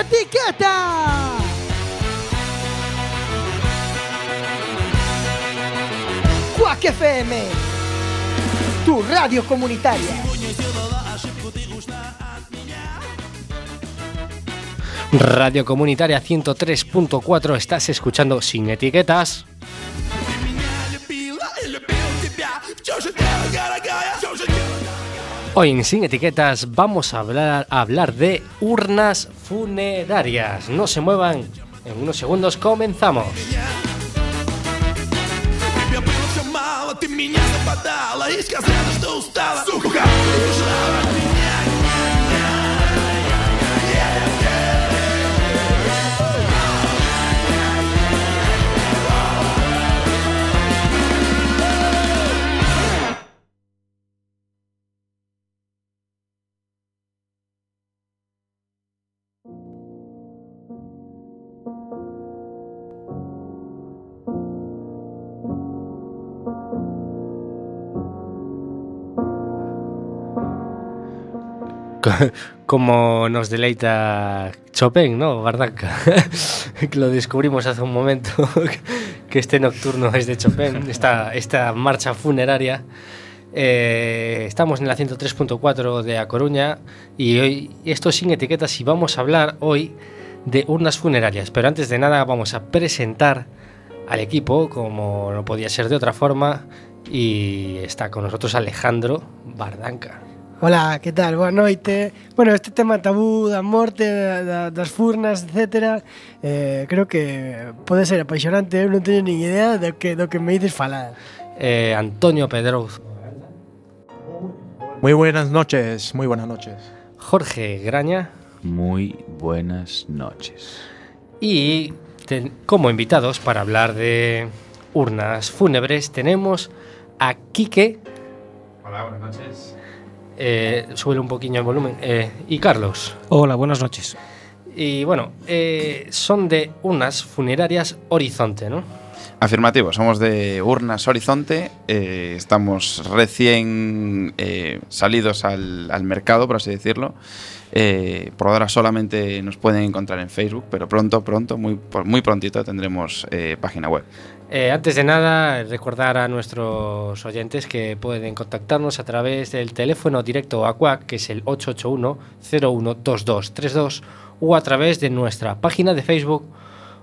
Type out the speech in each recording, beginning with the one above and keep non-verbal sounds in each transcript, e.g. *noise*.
etiqueta. Quack FM, tu radio comunitaria. Radio Comunitaria 103.4, estás escuchando sin etiquetas. Hoy en Sin Etiquetas vamos a hablar, a hablar de urnas funerarias. No se muevan, en unos segundos comenzamos. Ты меня западала и сказала, что устала Сука, убежала *laughs* como nos deleita Chopin, ¿no? Bardanca. *laughs* que lo descubrimos hace un momento, *laughs* que este nocturno es de Chopin, esta, esta marcha funeraria. Eh, estamos en la 103.4 de A Coruña y hoy esto es sin etiquetas y vamos a hablar hoy de urnas funerarias. Pero antes de nada vamos a presentar al equipo, como no podía ser de otra forma, y está con nosotros Alejandro Bardanca. Hola, que tal? Boa noite. Bueno, este tema tabú da morte, da, das furnas, etc. Eh, creo que pode ser apaixonante, eu non teño nin idea do que, do que me dices falar. Eh, Antonio Pedroz. Muy buenas noches, muy buenas noches. Jorge Graña. Muy buenas noches. Y ten, como invitados para hablar de urnas fúnebres tenemos a Quique. Hola, buenas noches. Eh, sube un poquillo el volumen. Eh, y Carlos. Hola, buenas noches. Y bueno, eh, son de urnas funerarias Horizonte, ¿no? Afirmativo, somos de Urnas Horizonte, eh, estamos recién eh, salidos al, al, mercado, por así decirlo. Eh, por ahora solamente nos pueden encontrar en Facebook, pero pronto, pronto, muy, muy prontito tendremos página web. Eh, antes de nada, recordar a nuestros oyentes que pueden contactarnos a través del teléfono directo a CUAC, que es el 881-012232, o a través de nuestra página de Facebook,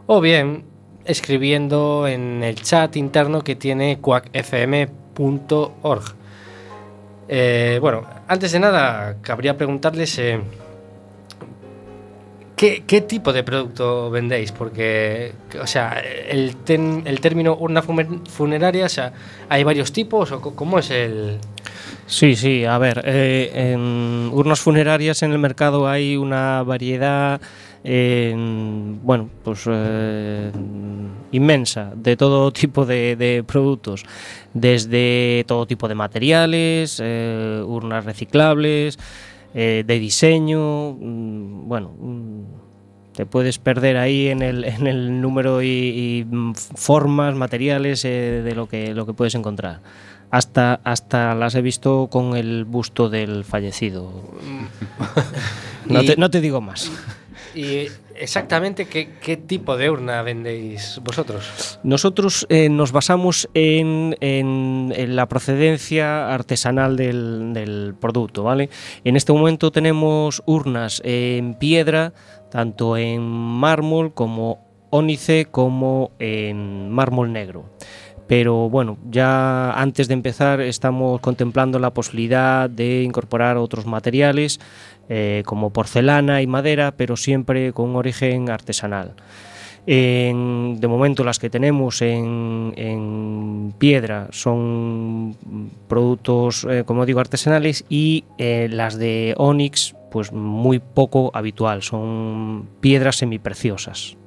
o bien escribiendo en el chat interno que tiene cuacfm.org. Eh, bueno, antes de nada, cabría preguntarles... Eh, ¿Qué, ¿Qué, tipo de producto vendéis? Porque, o sea, el, ten, el término urna funeraria, o sea, ¿hay varios tipos o cómo es el...? Sí, sí, a ver, eh, en urnas funerarias en el mercado hay una variedad, bueno, pues eh, inmensa de todo tipo de, de, productos, desde todo tipo de materiales, eh, urnas reciclables, eh, de diseño, mmm, bueno, mmm, te puedes perder ahí en el, *laughs* en el número y, y, formas, materiales eh, de lo que, lo que puedes encontrar. Hasta, hasta las he visto con el busto del fallecido. *laughs* no, te, no te digo más. Y exactamente qué, tipo de urna vendéis vosotros. Nosotros eh, nos basamos en, la procedencia artesanal del, del, producto, ¿vale? En este momento tenemos urnas en piedra, tanto en mármol como ónice, como en mármol negro pero bueno, ya antes de empezar estamos contemplando la posibilidad de incorporar otros materiales eh, como porcelana y madera, pero siempre con un origen artesanal. En, de momento las que tenemos en, piedra son productos, eh, como digo, artesanales y eh, las de Onyx, pues muy poco habitual, son piedras semipreciosas.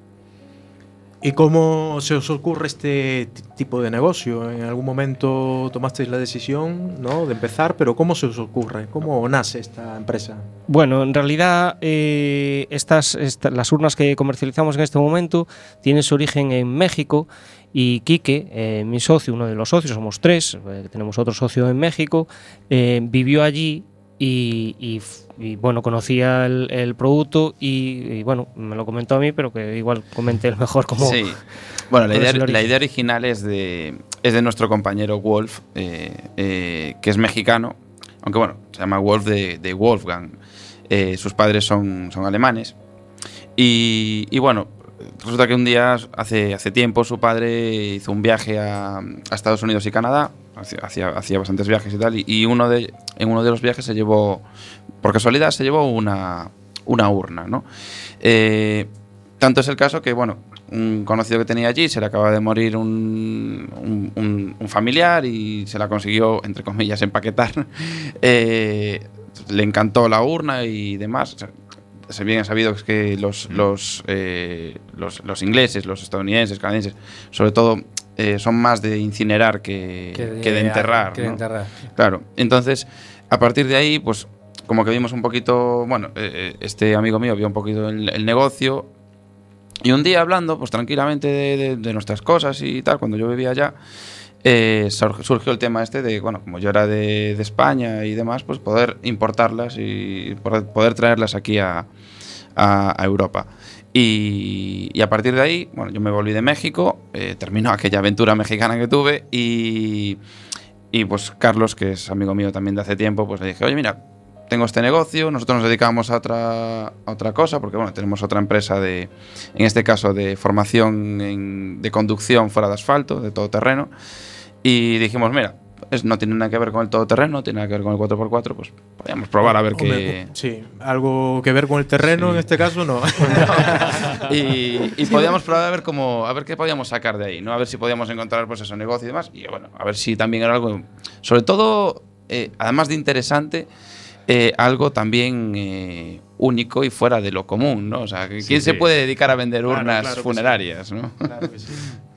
¿Y cómo se os ocurre este tipo de negocio? En algún momento tomasteis la decisión ¿no? de empezar, pero ¿cómo se os ocurre? ¿Cómo nace esta empresa? Bueno, en realidad eh, estas, esta, las urnas que comercializamos en este momento tienen su origen en México y Quique, eh, mi socio, uno de los socios, somos tres, eh, tenemos otro socio en México, vivió allí y, y f- y, bueno, conocía el, el producto y, y, bueno, me lo comentó a mí, pero que igual comenté el mejor como... Sí. *laughs* Bueno, la ¿Cuál idea, la idea original es de, es de nuestro compañero Wolf, eh, eh, que es mexicano, aunque bueno, se llama Wolf de, de Wolfgang. Eh, sus padres son, son alemanes. Y, y bueno, resulta que un día, hace, hace tiempo, su padre hizo un viaje a, a Estados Unidos y Canadá, hacía, hacía, bastantes viajes y tal, y, y uno de, en uno de los viajes se llevó, por casualidad, se llevó una, una urna, ¿no? Eh, tanto es el caso que, bueno, un conocido que tenía allí se le acaba de morir un, un- un- un familiar y se la consiguió, entre comillas, empaquetar. *laughs* Eh, le encantó la urna y demás. O sea, se bien sabido que los, los, eh, los, los ingleses, los estadounidenses, canadienses, sobre todo, eh, son más de incinerar que, que de, enterrar. que de ¿no? enterrar. Claro, entonces, a partir de ahí, pues como que vimos un poquito, bueno, eh, eh, este amigo mío vio un poquito el, el negocio y un día hablando, pues tranquilamente de, de- de nuestras cosas y tal, cuando yo vivía allá, eh, sur- surgió el tema este de, bueno, como yo era de, de España y demás, pues poder importarlas y poder, poder traerlas aquí a, a- a Europa. Y, a partir de ahí, bueno, yo me volví de México, eh, terminó aquella aventura mexicana que tuve y, y pues Carlos, que es amigo mío también de hace tiempo, pues le dije, oye, mira, tengo este negocio, nosotros nos dedicamos a otra, a otra cosa, porque bueno, tenemos otra empresa de, en este caso, de formación de conducción fuera de asfalto, de todo terreno. Y dijimos, mira, es, no tiene nada que ver con el todoterreno, no tiene nada que ver con el 4x4, pues podríamos probar a ver qué... Hombre, Sí, algo que ver con el terreno en este caso no. *laughs* y, y podíamos probar a ver cómo a ver qué podíamos sacar de ahí, ¿no? A ver si podíamos encontrar pues eso, negocio y demás. Y bueno, a ver si también era algo, sobre todo, eh, además de interesante, eh, algo también eh, único y fuera de lo común, ¿no? O sea, ¿quién se sí. puede dedicar a vender Claro, urnas claro que sí. *laughs*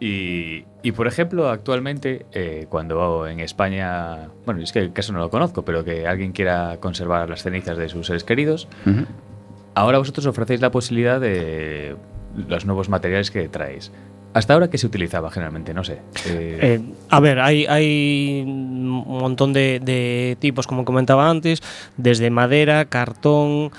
Y, y, por ejemplo, actualmente, eh, cuando en España, bueno, es que el caso no lo conozco, pero que alguien quiera conservar las cenizas de sus seres queridos, ahora vosotros ofrecéis la posibilidad de los nuevos materiales que traéis. Hasta ahora, ¿qué se utilizaba generalmente? No sé. Eh, Eh, a ver, hay, hay un montón de, de tipos, como comentaba antes, desde madera, cartón,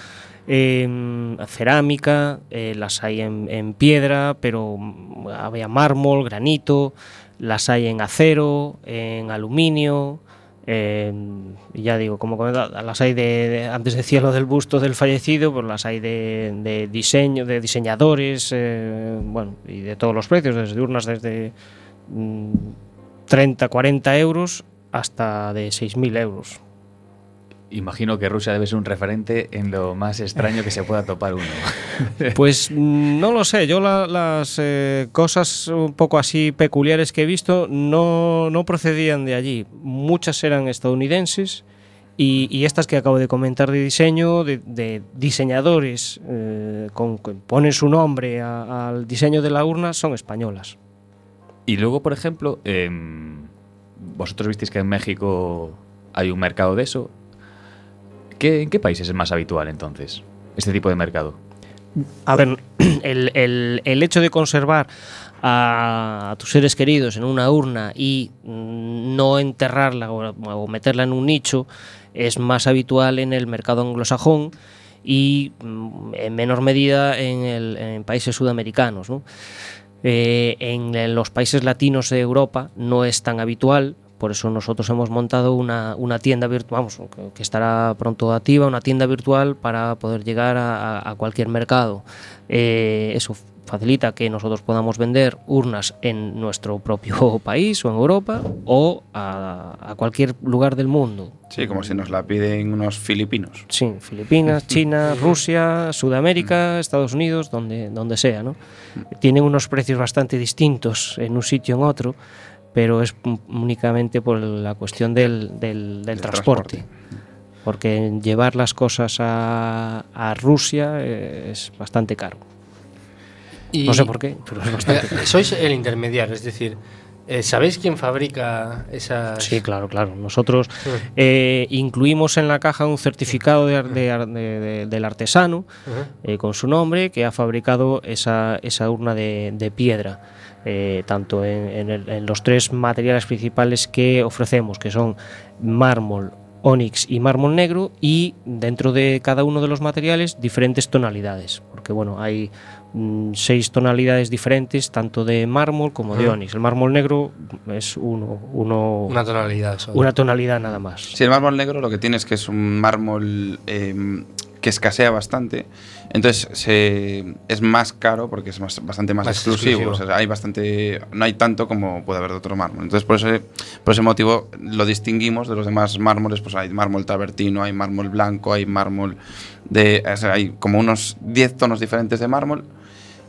em, cerámica, eh, las hay en, en piedra, pero mm, había mármol, granito, las hay en acero, en aluminio. y ya digo, como comentaba, las hay de, de- antes decía lo del busto del fallecido, pues las hay de, de diseño, de diseñadores, eh, bueno, y de todos los precios, desde urnas desde mm, 30, 40 euros hasta de 6.000 euros. Imagino que Rusia debe ser un referente en lo más extraño que se pueda topar uno. *laughs* Pues mm, no lo sé, yo la- las eh, cosas un poco así peculiares que he visto no, no procedían de allí. Muchas eran estadounidenses y, y estas que acabo de comentar de diseño, de, de diseñadores eh, con, que ponen su nombre a- al diseño de la urna, son españolas. Y luego, por ejemplo, em, vosotros visteis que en México hay un mercado de eso. ¿Qué, ¿En qué países es más habitual entonces este tipo de mercado? A ver, *clears throat* el, el- el hecho de conservar a, tus seres queridos en una urna y no enterrarla o, meterla en un nicho es más habitual en el mercado anglosajón y mm, en menor medida en, países sudamericanos. ¿no? Eh, en los países latinos de Europa no es tan habitual, por eso nosotros hemos montado una, una tienda virtual, vamos, que, estará pronto activa, una tienda virtual para poder llegar a, a- a cualquier mercado. Eh, eso facilita que nosotros podamos vender urnas en nuestro propio *laughs* país o en Europa o a, a cualquier lugar del mundo. Sí, como si nos la piden unos filipinos. Sí, Filipinas, *laughs* China, Rusia, Sudamérica, Estados Unidos, donde, donde sea, ¿no? Tienen unos precios bastante distintos en un sitio en otro, pero es únicamente por la cuestión del, del- del transporte. transporte. Porque llevar las cosas a, a Rusia eh, es bastante caro. Y- No sé por qué, pero es bastante Eh, caro. Sois el intermediario, es decir, eh, ¿sabéis quién fabrica esas...? Sí, claro, claro. Nosotros eh, incluimos en la caja un certificado de ar- de ar- de- de- del artesano eh, con su nombre que ha fabricado esa, esa urna de, de piedra. Eh, tanto en, en el- en los tres materiales principales que ofrecemos, que son mármol, ónix y mármol negro y dentro de cada uno de los materiales diferentes tonalidades, porque bueno, hay mm, seis tonalidades diferentes tanto de mármol como de ónix. El mármol negro es uno, uno Una tonalidad una tonalidad nada más. Si el mármol negro lo que tiene es que es un mármol eh, que escasea bastante, entonces se- es más caro porque es más- bastante más, Más exclusivo. exclusivo. O sea, hay bastante, no hay tanto como puede haber de otro mármol. Entonces por ese, por ese motivo lo distinguimos de los demás mármoles. Pues hay mármol travertino, hay mármol blanco, hay mármol de, o sea, hay como unos 10 tonos diferentes de mármol.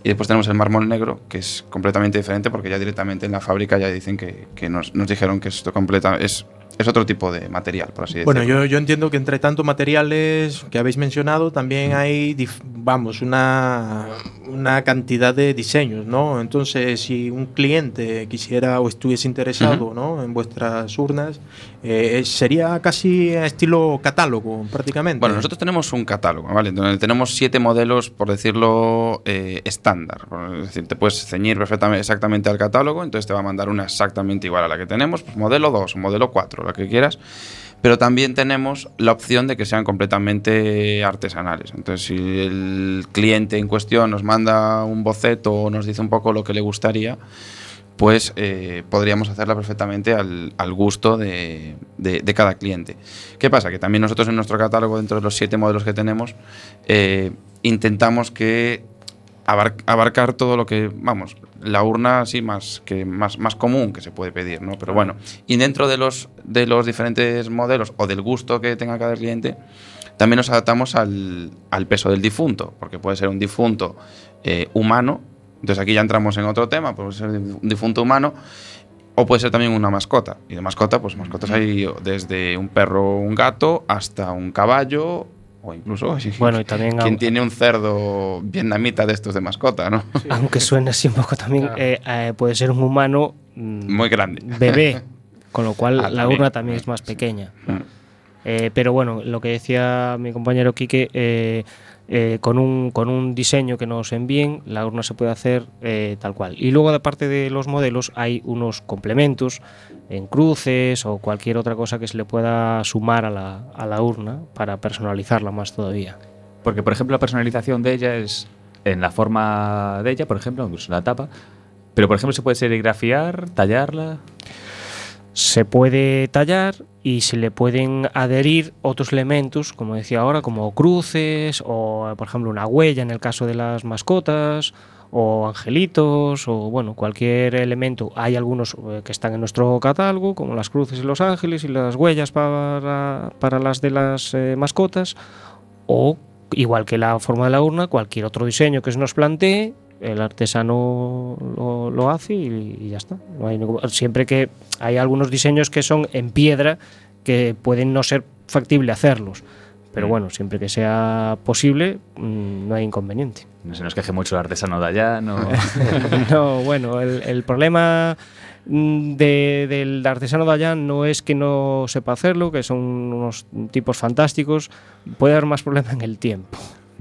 Y después tenemos el mármol negro, que es completamente diferente porque ya directamente en la fábrica ya dicen que, que nos, nos dijeron que esto completa, es, es otro tipo de material, por así Bueno, decirlo. yo, yo entiendo que entre tanto materiales que habéis mencionado, también hay, vamos, una, una cantidad de diseños, ¿no? Entonces, si un cliente quisiera o estuviese interesado, ¿no? En vuestras urnas, eh, sería casi estilo catálogo, prácticamente. Bueno, nosotros tenemos un catálogo, ¿vale? Donde tenemos siete modelos, por decirlo, eh, estándar. Es decir, te puedes ceñir perfectamente, exactamente al catálogo, entonces te va a mandar una exactamente igual a la que tenemos, pues modelo 2, modelo 4, la que quieras. Pero también tenemos la opción de que sean completamente artesanales. Entonces, si el cliente en cuestión nos manda un boceto o nos dice un poco lo que le gustaría, pues eh, podríamos hacerla perfectamente al, al gusto de, de- de cada cliente. ¿Qué pasa? Que también nosotros en nuestro catálogo, dentro de los siete modelos que tenemos, eh, intentamos que abar- abarcar todo lo que, vamos, la urna así más, que más, más común que se puede pedir, ¿no? Pero bueno, y dentro de los, de los diferentes modelos o del gusto que tenga cada cliente, también nos adaptamos al, al peso del difunto, porque puede ser un difunto eh, humano, entonces aquí ya entramos en otro tema, puede ser un difunto humano, o puede ser también una mascota. Y de mascota, pues mascotas hay desde un perro un gato hasta un caballo, o incluso si- Bueno, y también quien tiene un cerdo vietnamita de estos de mascota, ¿no? Aunque suene así un poco también, Claro. eh, eh, puede ser un humano mm, Muy grande. bebé, *laughs* con lo cual Ah, la también. urna también es más pequeña. Mm. Eh, pero bueno, lo que decía mi compañero Quique, eh, con, un, con un diseño que nos envíen, la urna se puede hacer eh, tal cual. Y luego, aparte de los modelos, hay unos complementos en cruces o cualquier otra cosa que se le pueda sumar a la, a la urna para personalizarla más todavía. Porque, por ejemplo, la personalización de ella es en la forma de ella, por ejemplo, incluso la tapa. Pero, por ejemplo, se puede serigrafiar, tallarla. Se puede tallar y se le pueden adherir otros elementos, como decía ahora, como cruces o, por ejemplo, una huella en el caso de las mascotas o angelitos o bueno, cualquier elemento. Hay algunos eh, que están en nuestro catálogo, como las cruces y los ángeles y las huellas para, para las de las eh, mascotas o igual que la forma de la urna, cualquier otro diseño que se nos plantee, el artesano lo, lo hace y, y ya está. No hay ningún- siempre que hay algunos diseños que son en piedra que pueden no ser factible hacerlos. Pero Mm. bueno, siempre que sea posible, mm, no hay inconveniente. No se nos queje mucho el artesano de allá, no. *laughs* No, bueno, el, el problema mm, de- del artesano de allá no es que no sepa hacerlo, que son unos tipos fantásticos, puede haber más problema en el tiempo.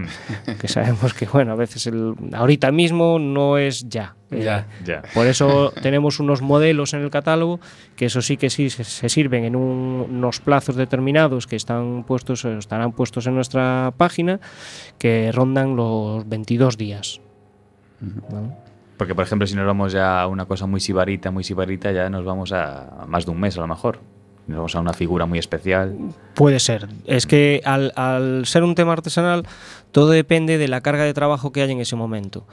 *laughs* que sabemos que, bueno, a veces el, ahorita mismo no es ya. Eh, Ya. ya. por eso tenemos unos modelos en el catálogo que eso sí que sí se, se sirven en un- unos plazos determinados que están puestos estarán puestos en nuestra página que rondan los 22 días. ¿vale? Porque, por ejemplo, si nos vamos ya a una cosa muy sibarita, muy sibarita, ya nos vamos a más de un mes a lo mejor. Nos vamos a una figura muy especial. Puede ser. Es que al, ser un tema artesanal, todo depende de la carga de trabajo que haya en ese momento.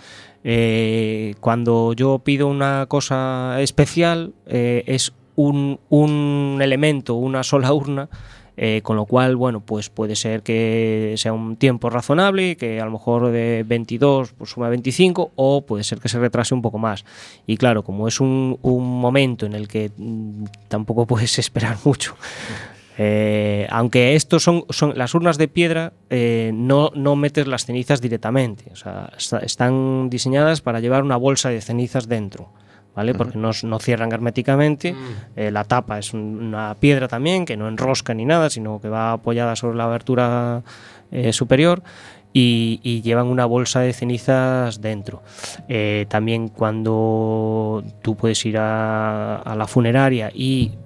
Eh, cuando yo pido una cosa especial, eh, es un, un elemento, una sola urna, eh, con lo cual, bueno, pues puede ser que sea un tiempo razonable, que a lo mejor de 22 pues suma 25, o puede ser que se retrase un poco más. Y claro, como es un, momento en el que mm, tampoco *laughs* puedes esperar mucho, eh, aunque estos son, son las urnas de piedra, eh, no, no metes las cenizas directamente. O sea, están diseñadas para llevar una bolsa de cenizas dentro. ¿Vale? Porque no, no cierran herméticamente. Eh, la tapa es un- una piedra también, que no enrosca ni nada, sino que va apoyada sobre la abertura eh, superior. Y, y llevan una bolsa de cenizas dentro. Eh, también cuando tú puedes ir a, a la funeraria y mm,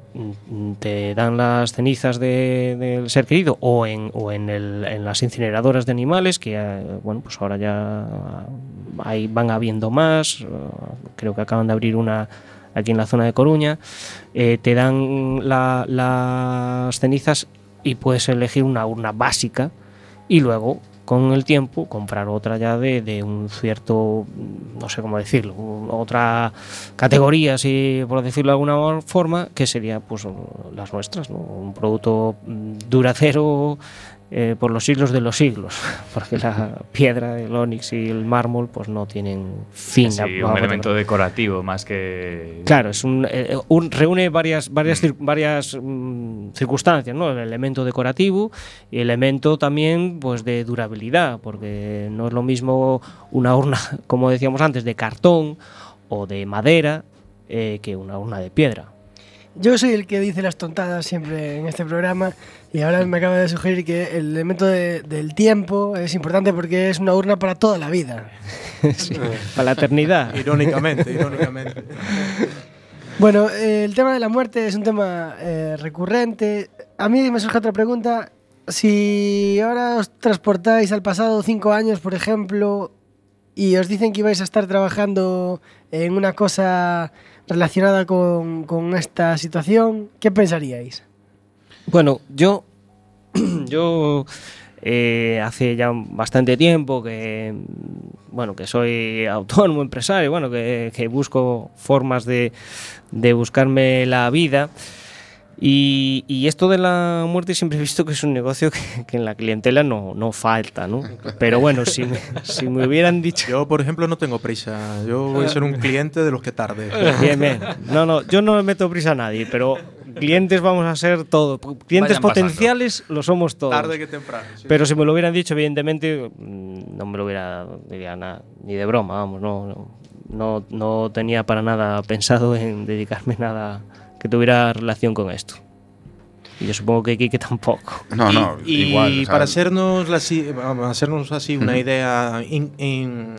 te dan las cenizas de- del ser querido o en, o en, el- en las incineradoras de animales, que eh, bueno, pues ahora ya ahí van habiendo más, eh, creo que acaban de abrir una aquí en la zona de Coruña, eh, te dan la- las cenizas y puedes elegir una urna básica y luego con el tiempo comprar otra ya de, de un cierto, no sé cómo decirlo, otra categoría, si por decirlo de alguna forma, que sería pues las nuestras, ¿no? un producto mm, duradero eh, por los siglos de los siglos, *laughs* porque la piedra, el onix y el mármol pues no tienen fin. Sí, un elemento decorativo más que... Claro, es un, eh, un- reúne varias, varias, cir- varias mm, circunstancias, ¿no? El elemento decorativo y el elemento también pues de durabilidad, porque no es lo mismo una urna, *laughs* como decíamos antes, de cartón o de madera eh, que una urna de piedra. Yo soy el que dice las tontadas siempre en este programa y ahora me acaba de sugerir que el elemento de- del tiempo es importante porque es una urna para toda la vida. *laughs* Sí, Para la eternidad. Irónicamente, irónicamente. *laughs* Bueno, eh, el tema de la muerte es un tema eh, recurrente. A mí me surge otra pregunta. Si ahora os transportáis al pasado cinco años, por ejemplo, y os dicen que ibais a estar trabajando en una cosa relacionada con, con esta situación, ¿qué pensaríais? Bueno, yo, *clears throat* yo eh, hace ya bastante tiempo que, bueno, que soy *laughs* autónomo, empresario, bueno, que, que busco formas de, de buscarme la vida. Y, y esto de la muerte siempre he visto que es un negocio que, que en la clientela no, no falta, ¿no? Pero bueno, si me, si me hubieran dicho... Yo, por ejemplo, no tengo prisa. Yo voy a ser un cliente de los que tarde. Bien, bien. No, no, yo no le meto prisa a nadie, pero clientes vamos a ser todos. Clientes Vayan pasando. potenciales lo somos todos. Tarde que temprano. sí. Pero si me lo hubieran dicho, evidentemente, mm, no me lo hubiera diría nada, ni de broma, vamos, no, no, no, no tenía para nada pensado en dedicarme nada que tuviera relación con esto. Y yo supongo que Kike *laughs* tampoco. No, no, y, y igual. o sea, para hacernos, así, vamos a hacernos así una idea, en, en-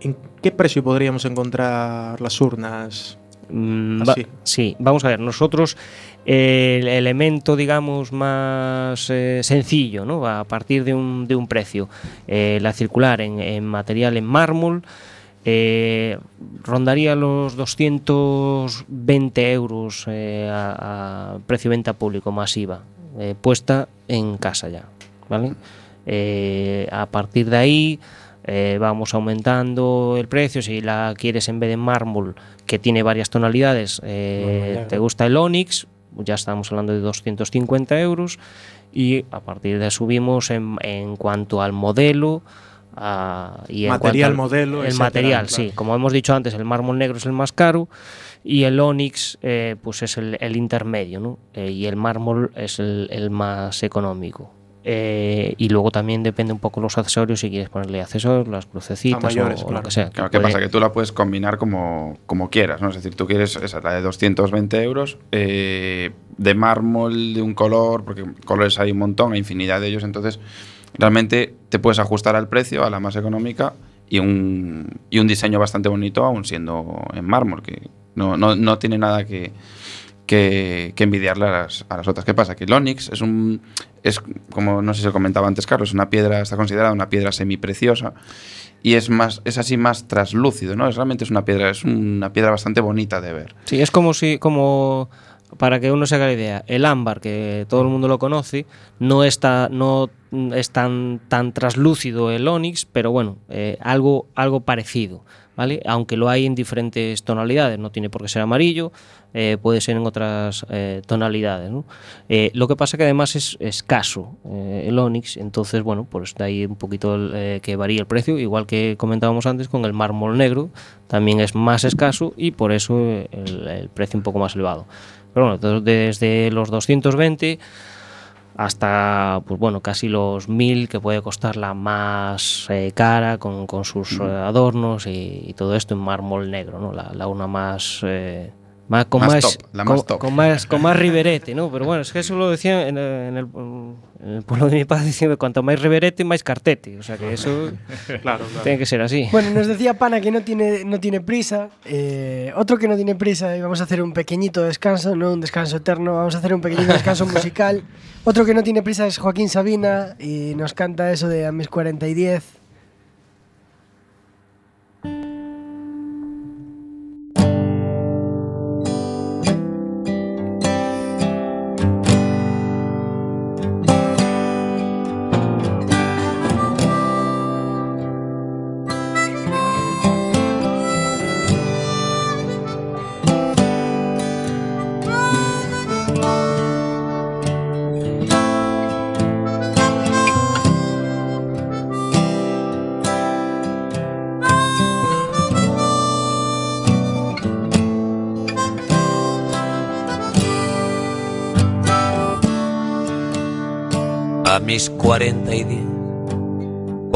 ¿en qué precio podríamos encontrar las urnas? Mm, va- sí, vamos a ver, nosotros eh, el elemento, digamos, más eh, sencillo, ¿no? A partir de un, de un precio, eh, la circular en, en material en mármol, eh, rondaría los 220 euros eh, a, a precio de venta público masiva, eh, puesta en casa ya, ¿vale? A partir de ahí vamos aumentando el precio. Si la quieres en vez de mármol, que tiene varias tonalidades, te gusta el Onyx, ya estamos hablando de 250 euros. Y a partir de ahí subimos en, en cuanto al modelo. A- y Material, modelo, El etcétera, material, claro. sí. Como hemos dicho antes, el mármol negro es el más caro y el Onyx eh, pues es el, el intermedio, ¿no? Eh, y el mármol es el, el más económico. Eh, y luego también depende un poco los accesorios, si quieres ponerle accesorios, las crucecitas mayores, o, o claro. lo que sea. Claro, ¿qué Puede- pasa? Que tú la puedes combinar como, como quieras, ¿no? Es decir, tú quieres esa, la de 220 euros, eh, de mármol, de un color, porque colores hay un montón, hay infinidad de ellos, entonces realmente te puedes ajustar al precio, a la más económica, y un, y un diseño bastante bonito, aún siendo en mármol, que no, no, no tiene nada que, que, que envidiarle a las, a las otras. ¿Qué pasa? Que el Onyx es un. Es como no sé si se comentaba antes, Carlos, es una piedra, está considerada una piedra semipreciosa y es más, es así más traslúcido, ¿no? Es, realmente es una piedra, es una piedra bastante bonita de ver. Sí, es como si, como para que uno se haga la idea, el ámbar, que todo el mundo lo conoce, no está, no es tan, tan traslúcido el onix, pero bueno, eh, algo, algo parecido, ¿vale? Aunque lo hay en diferentes tonalidades, no tiene por qué ser amarillo, eh, puede ser en otras eh, tonalidades, lo que pasa que además es escaso el onix, entonces, bueno, pues de ahí un poquito que varía el precio, igual que comentábamos antes con el mármol negro, también es más escaso y por eso el precio un poco más elevado. Pero bueno, desde los 220 hasta pues bueno casi los 1000 que puede costar la más eh, cara con, con sus eh, adornos y, y todo esto en mármol negro, ¿no? la, la una más, eh, Más, con Más más, top, la con, más top. con más con más riberete, ¿no? Pero bueno, es que eso lo decía en el, en el, en el pueblo de mi padre diciendo cuanto más riberete, más cartete. O sea que eso *laughs* Claro, tiene que ser así. Bueno, nos decía Pana que no tiene, no tiene prisa. eh, otro que no tiene prisa, y vamos a hacer un pequeñito descanso, no un descanso eterno, vamos a hacer un pequeñito descanso *laughs* musical. Otro que no tiene prisa es Joaquín Sabina y nos canta eso de a mis 40 y 10.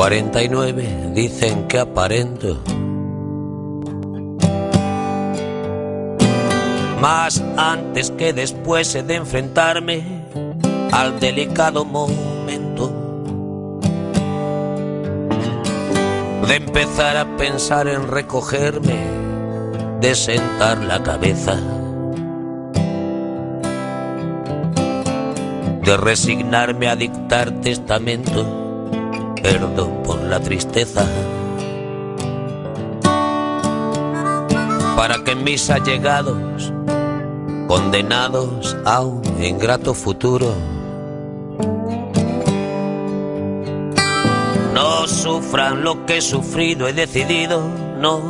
49 dicen que aparento. Más antes que después he de enfrentarme al delicado momento de empezar a pensar en recogerme, de sentar la cabeza. de resignarme a dictar testamento, perdón por la tristeza, para que mis allegados, condenados a un ingrato futuro, no sufran lo que he sufrido, he decidido no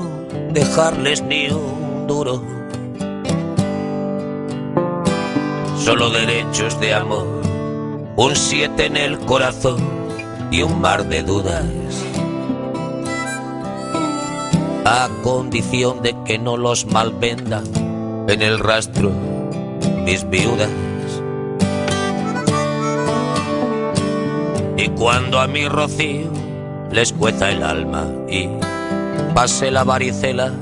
dejarles ni un duro. Solo derechos de amor, un siete en el corazón y un mar de dudas. A condición de que no los malvendan en el rastro mis viudas. Y cuando a mi rocío les cueza el alma y pase la varicela,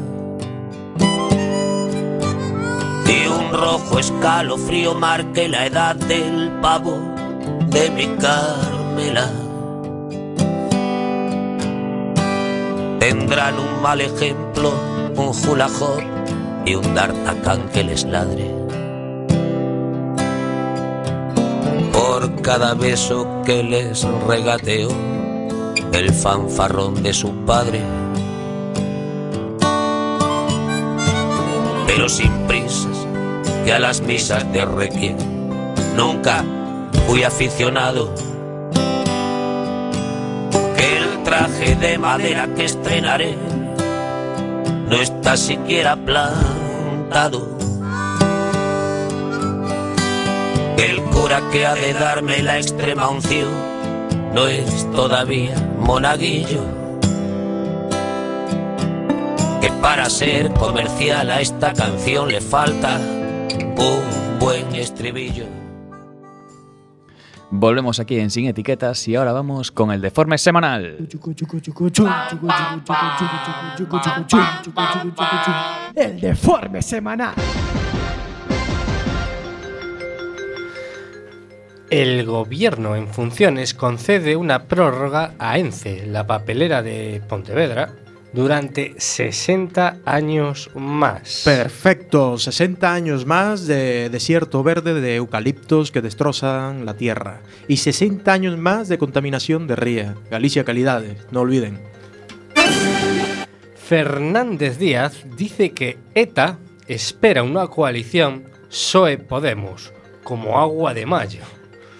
y un rojo escalofrío marque la edad del pavo de mi Carmela. Tendrán un mal ejemplo, un hula hop y un d'Artagnan que les ladre. Por cada beso que les regateó el fanfarrón de su padre. pero sin prisas, que a las misas de requiem nunca fui aficionado. Traje de madera que estrenaré no está siquiera plantado. El cura que ha de darme la extrema unción no es todavía monaguillo que para ser comercial a esta canción le falta un buen estribillo. Volvemos aquí en Sin Etiquetas y ahora vamos con el deforme semanal. El deforme semanal. El gobierno en funciones concede una prórroga a ENCE, la papelera de Pontevedra, durante 60 años más. Perfecto, 60 años más de desierto verde de eucaliptos que destrozan la tierra. Y 60 años más de contaminación de ría. Galicia Calidades, no olviden. Fernández Díaz dice que ETA espera una coalición PSOE-Podemos como agua de mayo.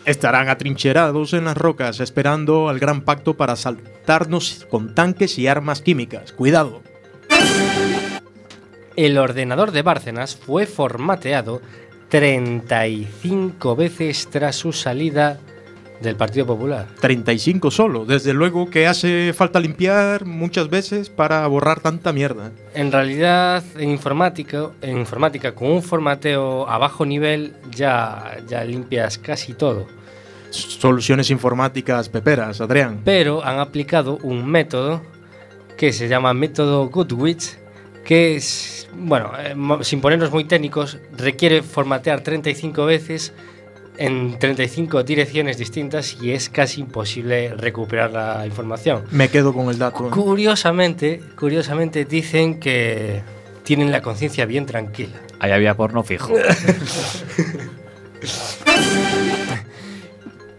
Estarán atrincherados en las rocas esperando al gran pacto para asaltarnos con tanques y armas químicas. Cuidado. El ordenador de Bárcenas fue formateado 35 veces tras su salida del Partido Popular. 35 solo. Desde luego que hace falta limpiar muchas veces para borrar tanta mierda. En realidad, en informática, en informática con un formateo a bajo nivel ya, ya limpias casi todo. Soluciones informáticas peperas, Adrián. Pero han aplicado un método que se llama método Goodwitch, que es, bueno, eh, sin ponernos muy técnicos, requiere formatear 35 veces en 35 direcciones distintas y es casi imposible recuperar la información. Me quedo con el dato. ¿eh? Curiosamente, curiosamente dicen que tienen la conciencia bien tranquila. Ahí había porno fijo. *laughs*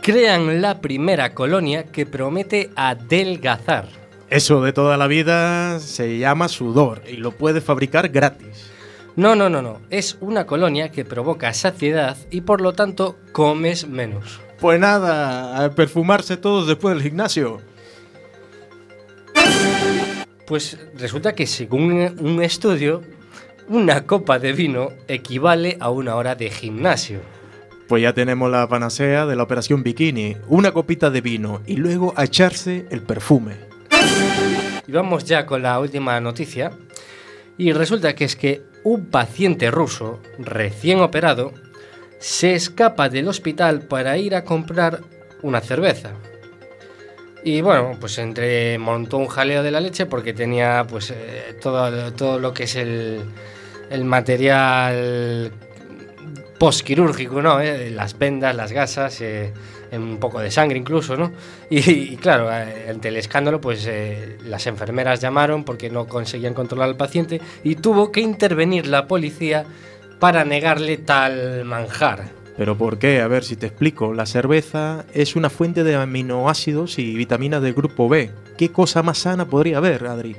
Crean la primera colonia que promete adelgazar. Eso de toda la vida se llama sudor y lo puedes fabricar gratis. No, no, no, no. Es una colonia que provoca saciedad y por lo tanto comes menos. Pues nada, a perfumarse todos después del gimnasio. Pues resulta que según un estudio, una copa de vino equivale a una hora de gimnasio. Pues ya tenemos la panacea de la operación bikini. Una copita de vino y luego a echarse el perfume. Y vamos ya con la última noticia. Y resulta que es que un paciente ruso recién operado se escapa del hospital para ir a comprar una cerveza. Y bueno, pues entre montó un jaleo de la leche porque tenía pues eh, todo, todo lo que es el, el material postquirúrgico, ¿no? Eh, Las vendas, las gasas, eh, un poco de sangre incluso, ¿no? Y, y claro, eh, ante el escándalo, pues eh, las enfermeras llamaron porque no conseguían controlar al paciente y tuvo que intervenir la policía para negarle tal manjar. ¿Pero por qué? A ver si te explico. La cerveza es una fuente de aminoácidos y vitaminas del grupo B. ¿Qué cosa más sana podría haber, Adri?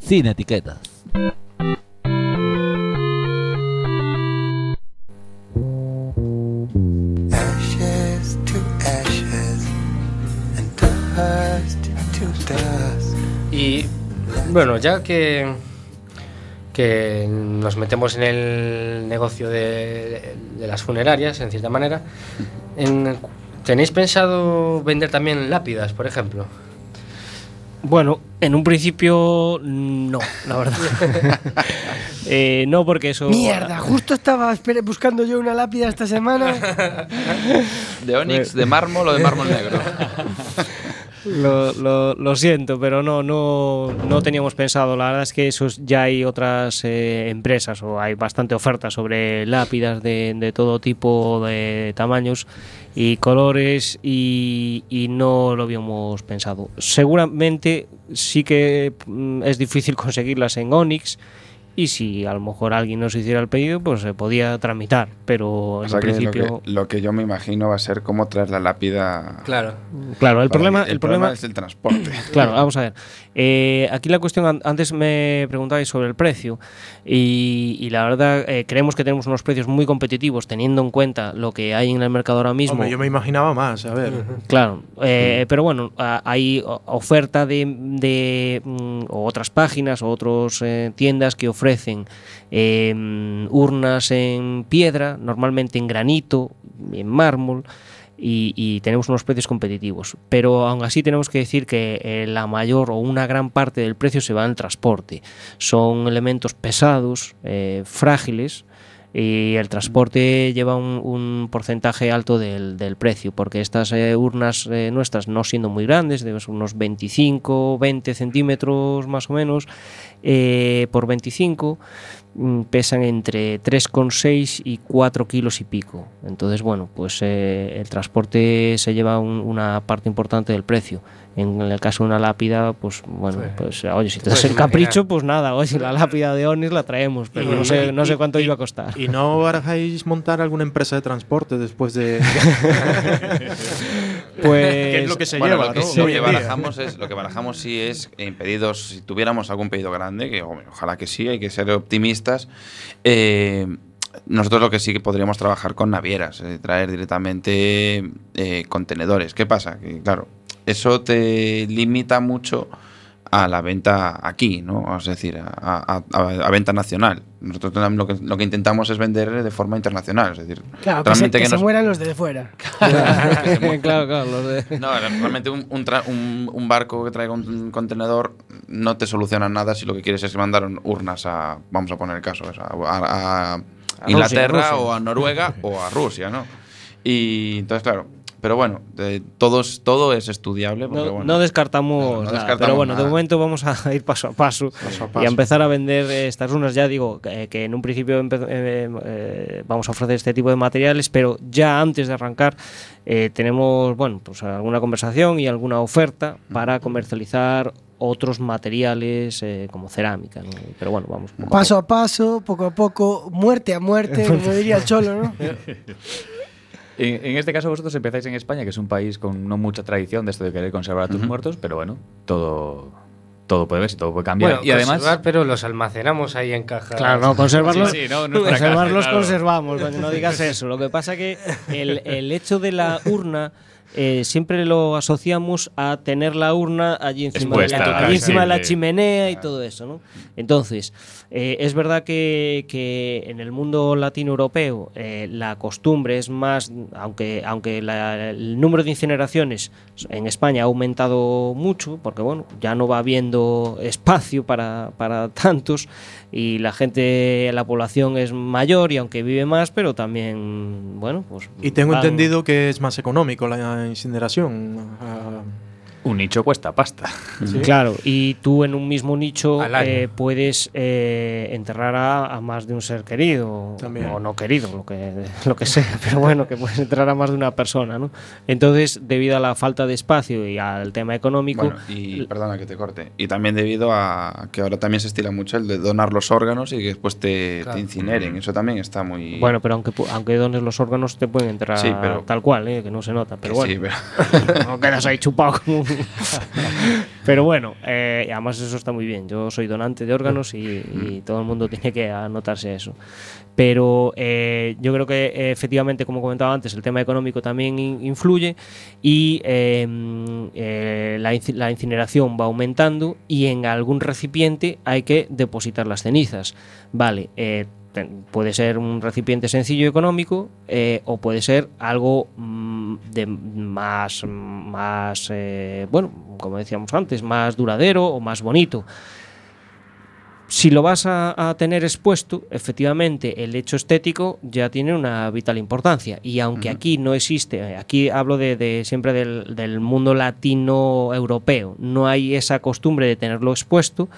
Sin etiquetas. Y bueno, ya que, que nos metemos en el negocio de, de las funerarias, en cierta manera, en- ¿tenéis pensado vender también lápidas, por ejemplo? Bueno, en un principio no, la verdad. *laughs* Eh, no, porque eso. Mierda, justo estaba espere- buscando yo una lápida esta semana. *laughs* ¿De Onix, de mármol o de mármol negro? *laughs* Lo, lo- lo siento, pero no, no, no teníamos pensado. La verdad es que eso es- ya hay otras eh, empresas o hay bastante oferta sobre lápidas de, de todo tipo de tamaños y colores y, y no lo habíamos pensado. Seguramente sí que mm, es difícil *laughs* conseguirlas en Onyx y si a lo mejor alguien nos hiciera el pedido, pues se podía tramitar, pero O en sea que lo, principio... que, lo que yo me imagino va a ser cómo traer la lápida. Claro. Claro, el problema, el problema es el transporte. Claro, vamos a ver. Eh, aquí la cuestión, an- antes me preguntabais sobre el precio y, y la verdad eh, creemos que tenemos unos precios muy competitivos teniendo en cuenta lo que hay en el mercado ahora mismo. Hombre, yo me imaginaba más, a ver. Claro, eh, pero bueno, hay oferta de, de, mm, otras páginas o otras tiendas que ofrecen eh, mm, urnas en piedra, normalmente en granito, en mármol. Y, y tenemos unos precios competitivos. Pero aún así tenemos que decir que eh, la mayor o una gran parte del precio se va en transporte. Son elementos pesados, eh, frágiles, y el transporte lleva un, porcentaje alto del, del precio, porque estas eh, urnas eh, nuestras, no siendo muy grandes, de unos 25, 20 centímetros más o menos, eh, por 25, mm, pesan entre 3,6 y 4 kilos y pico. Entonces, bueno, pues el transporte se lleva un- una parte importante del precio. En el caso de una lápida, pues bueno, pues oye, si te das puedes el capricho, pues nada, oye, la lápida de Onis la traemos, pero Y- no sé, no sé cuánto y- iba a costar. ¿Y no barajáis montar alguna empresa de transporte después de.? *laughs* Pues que es lo que se Bueno, lleva, lo que, ¿no? lo que barajamos es lo que barajamos sí es en pedidos si tuviéramos algún pedido grande que ojalá que sí hay que ser optimistas eh, nosotros lo que sí que podríamos trabajar con navieras eh, traer directamente eh, contenedores qué pasa que claro eso te limita mucho a la venta aquí, ¿no? Es decir, a, a- a- a venta nacional. Nosotros lo que, lo que intentamos es vender de forma internacional. Es decir, Claro, que se, realmente que se nos- mueran los de fuera. *laughs* *laughs* claro, claro, los de- no, realmente un, un tra- un- un barco que traiga un contenedor no te soluciona nada si lo que quieres es mandar urnas a, vamos a poner el caso, a, a- a Rusia, Inglaterra Rusia. o a Noruega o a Rusia, ¿no? Y entonces, claro, Pero bueno, de- todos, todo es estudiable. Porque, No, bueno, no descartamos, Claro, no nada, descartamos pero bueno, de nada. momento vamos a *laughs* ir paso a paso, Paso a y paso. a empezar a vender eh, estas runas. Ya digo que, que en un principio eh, eh, vamos a ofrecer este tipo de materiales, pero ya antes de arrancar eh, tenemos bueno, pues alguna conversación y alguna oferta para comercializar otros materiales eh, como cerámica. ¿no? Pero bueno, vamos. poco a Paso a paso, poco a poco, muerte a muerte, como diría el cholo, ¿no? *laughs* En, en este caso vosotros empezáis en España, que es un país con no mucha tradición de esto de querer conservar a tus muertos, pero bueno, todo, todo puede verse, todo puede cambiar. Bueno, y además... pero los almacenamos ahí en cajas. Claro, no, conservarlos, Sí, sí, no, nuestra conservarlos caja, claro. conservamos, no digas *laughs* eso. Lo que pasa que el, el hecho de la urna eh, siempre lo asociamos a tener la urna allí encima, de la, allí encima de la chimenea y todo eso, ¿no? Entonces, eh, es verdad que, que en el mundo latino-europeo eh, la costumbre es más, aunque, aunque la- el número de incineraciones en España ha aumentado mucho, porque bueno, ya no va habiendo espacio para, para tantos y la gente, la población es mayor y aunque vive más, pero también, bueno, pues... Y tengo van- entendido que es más económico la incineración. ah, Un nicho cuesta pasta. sí. Claro, y tú en un mismo nicho eh, puedes eh, enterrar a, a más de un ser querido También. o no querido, lo que, lo que sea, *laughs* pero bueno, que puedes enterrar a más de una persona, ¿no? Entonces, debido a la falta de espacio y al tema económico, Bueno, y perdona que te corte. Y también debido a que ahora también se estila mucho el de donar los órganos y que después te, Claro. te incineren. Eso también está muy. bueno, pero aunque, pu- aunque dones los órganos te pueden enterrar Sí, pero- tal cual, ¿eh? que no se nota, pero que bueno. sí, pero- *laughs* no quedas ahí chupado como un- *laughs* Pero bueno, eh, además eso está muy bien. Yo soy donante de órganos y, y todo el mundo tiene que anotarse eso. Pero eh, yo creo que eh, efectivamente, como comentaba antes, el tema económico también in- influye y eh, mm, eh, la, la incineración va aumentando y en algún recipiente hay que depositar las cenizas. Vale, eh, puede ser un recipiente sencillo y económico eh, o puede ser algo mm, de más, más eh, bueno, como decíamos antes, más duradero o más bonito. Si lo vas a, a tener expuesto, efectivamente el hecho estético ya tiene una vital importancia. Y aunque aquí no existe, aquí hablo de, de siempre del, del mundo latino europeo, no hay esa costumbre de tenerlo expuesto,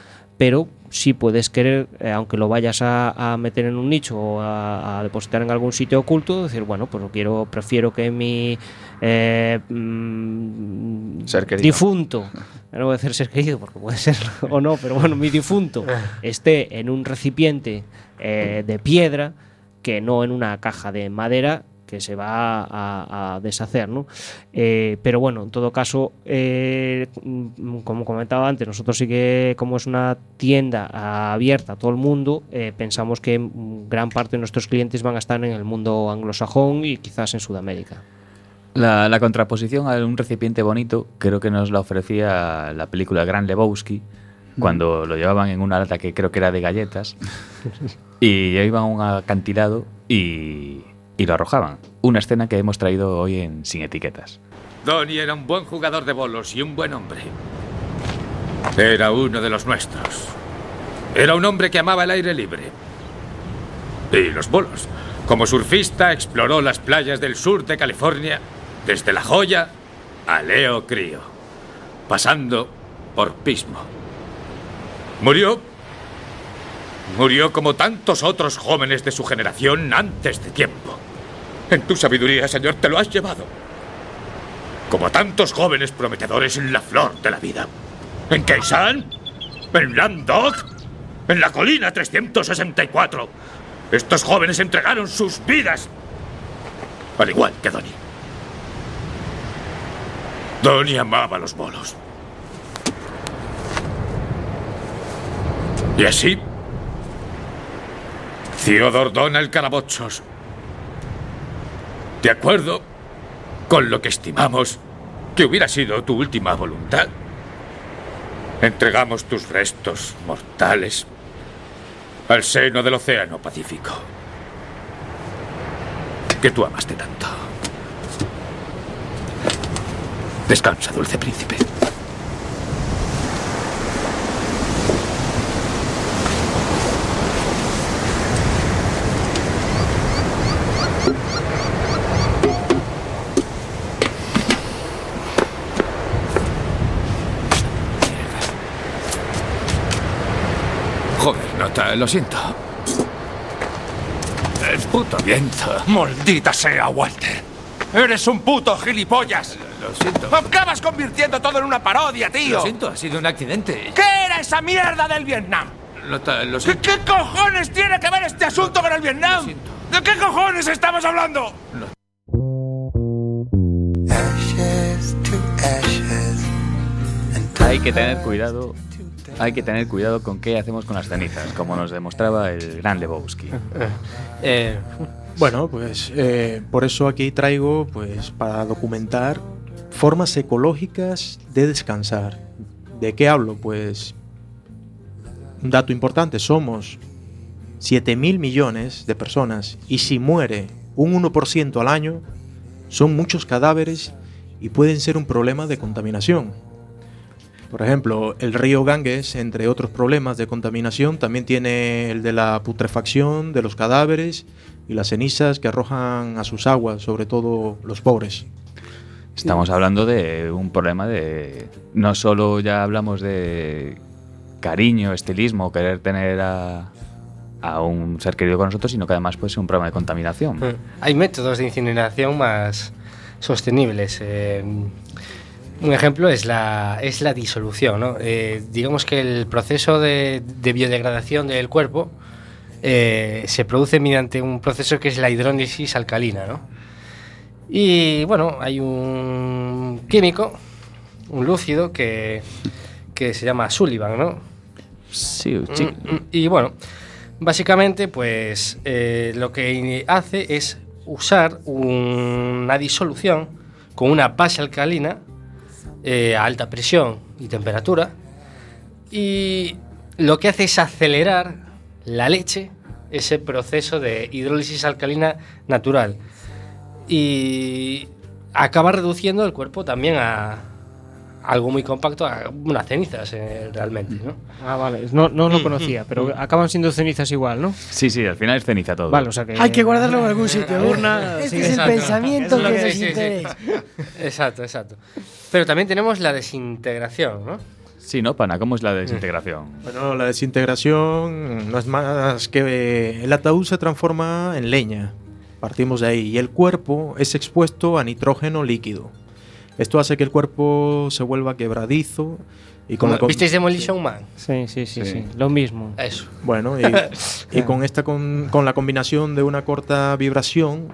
pero sí puedes querer, eh, aunque lo vayas a, a meter en un nicho o a, a depositar en algún sitio oculto, decir, bueno, pues lo quiero, prefiero que mi eh, mm, Ser querido. difunto, *laughs* no voy a decir ser querido porque puede ser *laughs* o no, pero bueno, mi difunto *laughs* esté en un recipiente eh, de piedra que no en una caja de madera que se va a, a deshacer, ¿no? Eh, pero bueno, en todo caso, eh, mm, como comentaba antes, nosotros sí que, como es una tienda abierta a todo el mundo, eh, pensamos que mm, gran parte de nuestros clientes van a estar en el mundo anglosajón y quizás en Sudamérica. La, la contraposición a un recipiente bonito creo que nos la ofrecía la película Gran Lebowski cuando lo llevaban en una lata que creo que era de galletas *laughs* y iban a un acantilado y, y lo arrojaban. Una escena que hemos traído hoy en Sin Etiquetas. Donnie era un buen jugador de bolos y un buen hombre. Era uno de los nuestros. Era un hombre que amaba el aire libre. Y los bolos. Como surfista exploró las playas del sur de California, desde La Joya a Leo Crío, pasando por Pismo. Murió. Murió como tantos otros jóvenes de su generación antes de tiempo. En tu sabiduría, Señor, te lo has llevado. Como tantos jóvenes prometedores en la flor de la vida. ¿En Keisan? ¿En Landog? ¿En la colina 364? Estos jóvenes entregaron sus vidas. Al igual que Donnie. Donnie amaba los bolos. Y así, Theodore dona el calabochos. De acuerdo con lo que estimamos que hubiera sido tu última voluntad. Entregamos tus restos mortales al seno del Océano Pacífico. Que tú amaste tanto. Descansa, dulce príncipe. Lo siento. El puto viento. Maldita sea, Walter. Eres un puto gilipollas. Lo siento. Acabas convirtiendo todo en una parodia, tío. Lo siento, ha sido un accidente. ¿Qué era esa mierda del Vietnam? Lo ¿Qué, siento. qué cojones tiene que ver este asunto con el Vietnam? ¿De qué cojones estamos hablando? Ashes to ashes. Hay que tener cuidado. Hay que tener cuidado con qué hacemos con las cenizas, como nos demostraba el gran Lebowski. *laughs* Eh, Bueno, pues eh, por eso aquí traigo, pues, para documentar formas ecológicas de descansar. ¿De qué hablo? Pues un dato importante, somos 7 mil millones de personas y si muere un 1% al año, son muchos cadáveres y pueden ser un problema de contaminación. Por ejemplo, el río Ganges, entre otros problemas de contaminación, también tiene el de la putrefacción de los cadáveres y las cenizas que arrojan a sus aguas, sobre todo los pobres. Estamos hablando de un problema de. No solo ya hablamos de cariño, estilismo, querer tener a, a un ser querido con nosotros, sino que además puede ser un problema de contaminación. Mm. Hay métodos de incineración más sostenibles. eh, un ejemplo es la, es la disolución. ¿no? Eh, digamos que el proceso de, de biodegradación del cuerpo eh, se produce mediante un proceso que es la hidrólisis alcalina. ¿no? Y bueno, hay un químico, un lúcido, que, que se llama Sullivan, ¿no? Sí, sí. Mm, mm, Y bueno, básicamente, pues eh, lo que hace es usar una disolución con una base alcalina eh, a alta presión y temperatura. Y lo que hace es acelerar la leche, ese proceso de hidrólisis alcalina natural. Y acaba reduciendo el cuerpo también a algo muy compacto, a unas cenizas eh, realmente, ¿no? Ah, vale. No, no lo Mm, conocía, mm, pero mm. acaban siendo cenizas igual, ¿no? Sí, sí, al final es ceniza todo. Vale, o sea que. Hay que guardarlo en algún sitio. ¿eh? urna, este sí, es el exacto. pensamiento Es lo que que- nos sí, sí, sí. interesa. Exacto, exacto. Pero también tenemos la desintegración, ¿no? Sí, ¿no, Pana? ¿Cómo es la desintegración? Bueno, la desintegración no es más que el ataúd se transforma en leña. Partimos de ahí. Y el cuerpo es expuesto a nitrógeno líquido. Esto hace que el cuerpo se vuelva quebradizo y con Como- la com- ¿Visteis Demolition Man? Sí, sí, sí, Sí. sí. Lo mismo. Eso. Bueno, y, y *laughs* con esta con, con la combinación de una corta vibración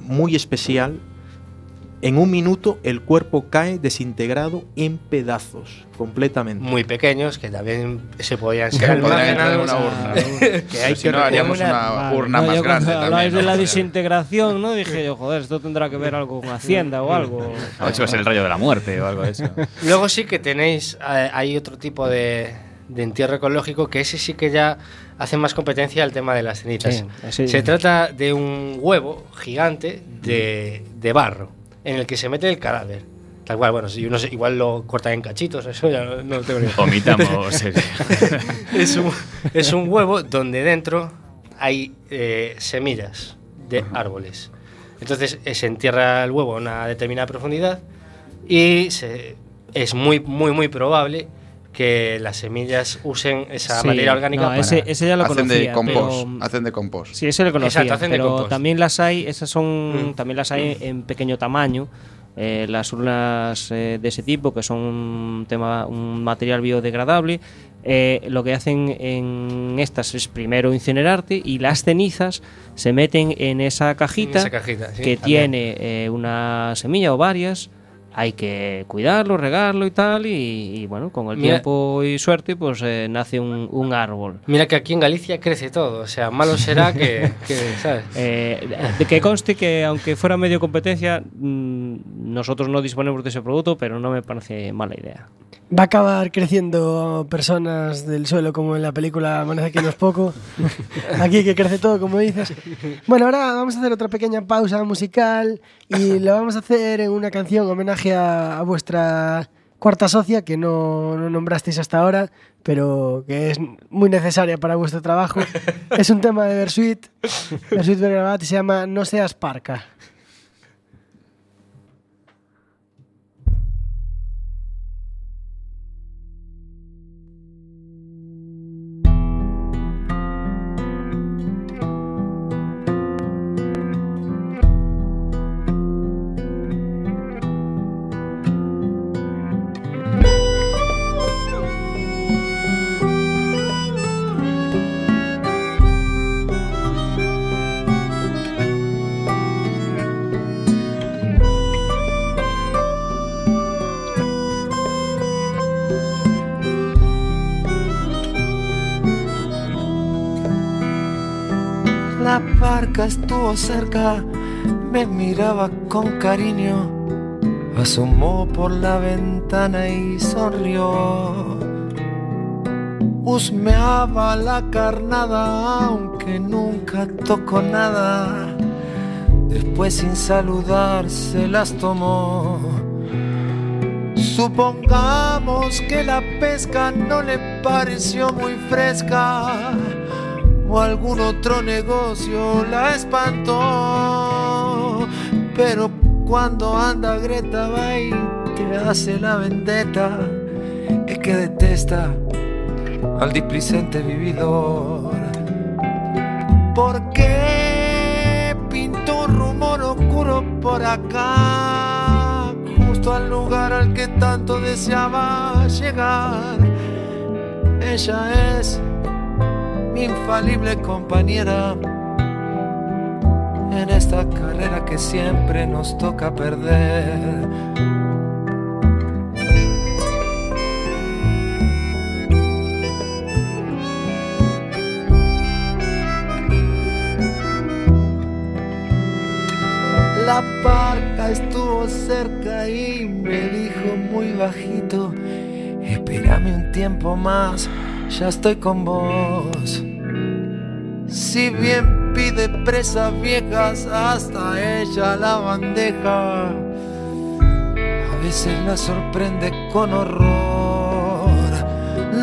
muy especial, en un minuto el cuerpo cae desintegrado en pedazos, completamente. Muy pequeños, que también se podían ser almacenados. una urna. Que hay Si que no, haríamos una urna no, más yo grande también. habláis de ¿no? la desintegración, ¿no? Dije yo, joder, esto tendrá que ver algo con Hacienda o algo. A ver si va a ser el rayo de la muerte o algo de eso. *laughs* Luego sí que tenéis, eh, hay otro tipo de, de entierro ecológico que ese sí que ya hace más competencia al tema de las cenizas. Sí, ese- Se trata de un huevo gigante de, de barro en el que se mete el cadáver. Tal cual, bueno, si uno se- igual lo corta en cachitos, *laughs* eso ya no, no lo tengo ni idea. Omitamos. *laughs* es, un, es un huevo donde dentro hay eh, semillas de árboles. Entonces eh, se entierra el huevo a una determinada profundidad y se- es muy, muy, muy probable que las semillas usen esa Sí, materia orgánica no, para... ese, ese ya lo Hacen de compost. pero- Hacen de compost. Sí, ese lo conocía, Exacto, hacen de pero compost. también las hay, esas son, Mm. también las hay en pequeño tamaño, eh, las urnas eh, de ese tipo, que son un, tema, un material biodegradable, eh, lo que hacen en estas es primero incinerarte y las cenizas se meten en esa cajita, esa cajita, sí, que también. tiene eh, una semilla o varias. Hay que cuidarlo, regarlo y tal, y, y bueno, con el Mira- tiempo y suerte, pues eh, nace un, un árbol. Mira que aquí en Galicia crece todo, o sea, malo será *laughs* que, que, ¿sabes? Eh, de que conste que aunque fuera medio competencia, mm, nosotros no disponemos de ese producto, pero no me parece mala idea. Va a acabar creciendo personas del suelo como en la película Amanece que no es poco. Aquí que crece todo, como dices. Bueno, ahora vamos a hacer otra pequeña pausa musical y lo vamos a hacer en una canción homenaje a, a vuestra cuarta socia que no, no nombrasteis hasta ahora, pero que es muy necesaria para vuestro trabajo. *laughs* Es un tema de Versuit, Versuit Vergarabat y se llama No seas parca. Estuvo cerca, me miraba con cariño, asomó por la ventana y sonrió. Husmeaba la carnada, aunque nunca tocó nada. Después sin saludar se las tomó. Supongamos que la pesca no le pareció muy fresca o algún otro negocio la espantó. Pero cuando anda Greta va y te hace la vendetta, es que detesta al displicente vividor. ¿Por qué pintó un rumor oscuro por acá? Justo al lugar al que tanto deseaba llegar. Ella es mi infalible compañera en esta carrera que siempre nos toca perder. La parca estuvo cerca y me dijo muy bajito, espérame un tiempo más, ya estoy con vos. Si bien pide presas viejas, hasta ella la bandeja, a veces la sorprende con horror.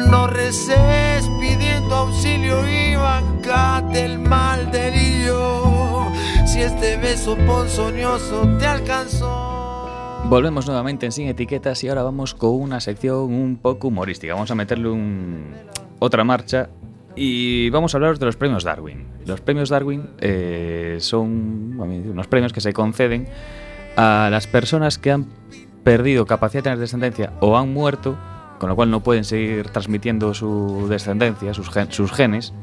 No reces pidiendo auxilio y bancate el mal delirio. Si este beso ponzoñoso te alcanzó. Volvemos nuevamente en Sin Etiquetas y ahora vamos con una sección un poco humorística. Vamos a meterle un... otra marcha y vamos a hablaros de los premios Darwin. Los premios Darwin eh, son unos premios que se conceden a las personas que han perdido capacidad de tener descendencia o han muerto, con lo cual no pueden seguir transmitiendo su descendencia, sus, gen- sus genes,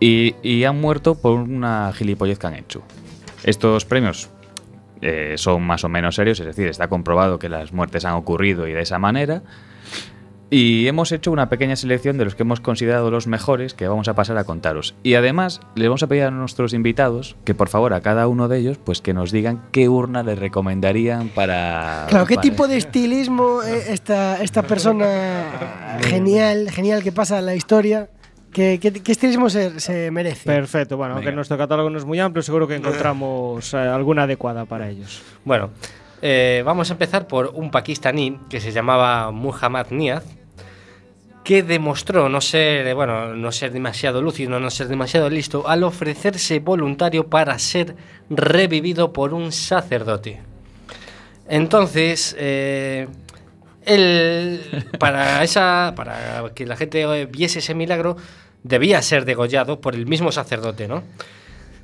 y, y han muerto por una gilipollez que han hecho. Estos premios eh, son más o menos serios, es decir, está comprobado que las muertes han ocurrido y de esa manera. Y hemos hecho una pequeña selección de los que hemos considerado los mejores que vamos a pasar a contaros. Y además les vamos a pedir a nuestros invitados que por favor a cada uno de ellos pues que nos digan qué urna les recomendarían para... Claro, ¿qué para- tipo de *laughs* estilismo eh, esta, esta persona *laughs* genial, genial que pasa en la historia? ¿Qué, qué, qué estilismo se, se merece? Perfecto, bueno, aunque nuestro catálogo no es muy amplio, seguro que encontramos eh, alguna adecuada para ellos. Bueno, eh, vamos a empezar por un pakistaní que se llamaba Muhammad Niaz, que demostró no ser, bueno, no ser demasiado lúcido, no ser demasiado listo, al ofrecerse voluntario para ser revivido por un sacerdote. Entonces, eh, él, *laughs* para, esa, para que la gente eh, viese ese milagro, debía ser degollado por el mismo sacerdote, ¿no?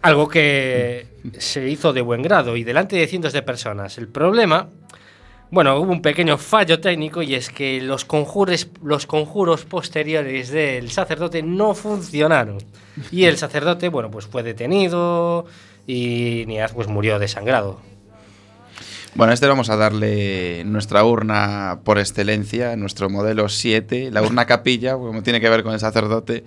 Algo que se hizo de buen grado y delante de cientos de personas. El problema, bueno, hubo un pequeño fallo técnico y es que los conjures, los conjuros posteriores del sacerdote no funcionaron. Y el sacerdote, bueno, pues fue detenido y Niaz pues murió desangrado. Bueno, a este vamos a darle nuestra urna por excelencia, nuestro modelo 7, la urna capilla, como tiene que ver con el sacerdote,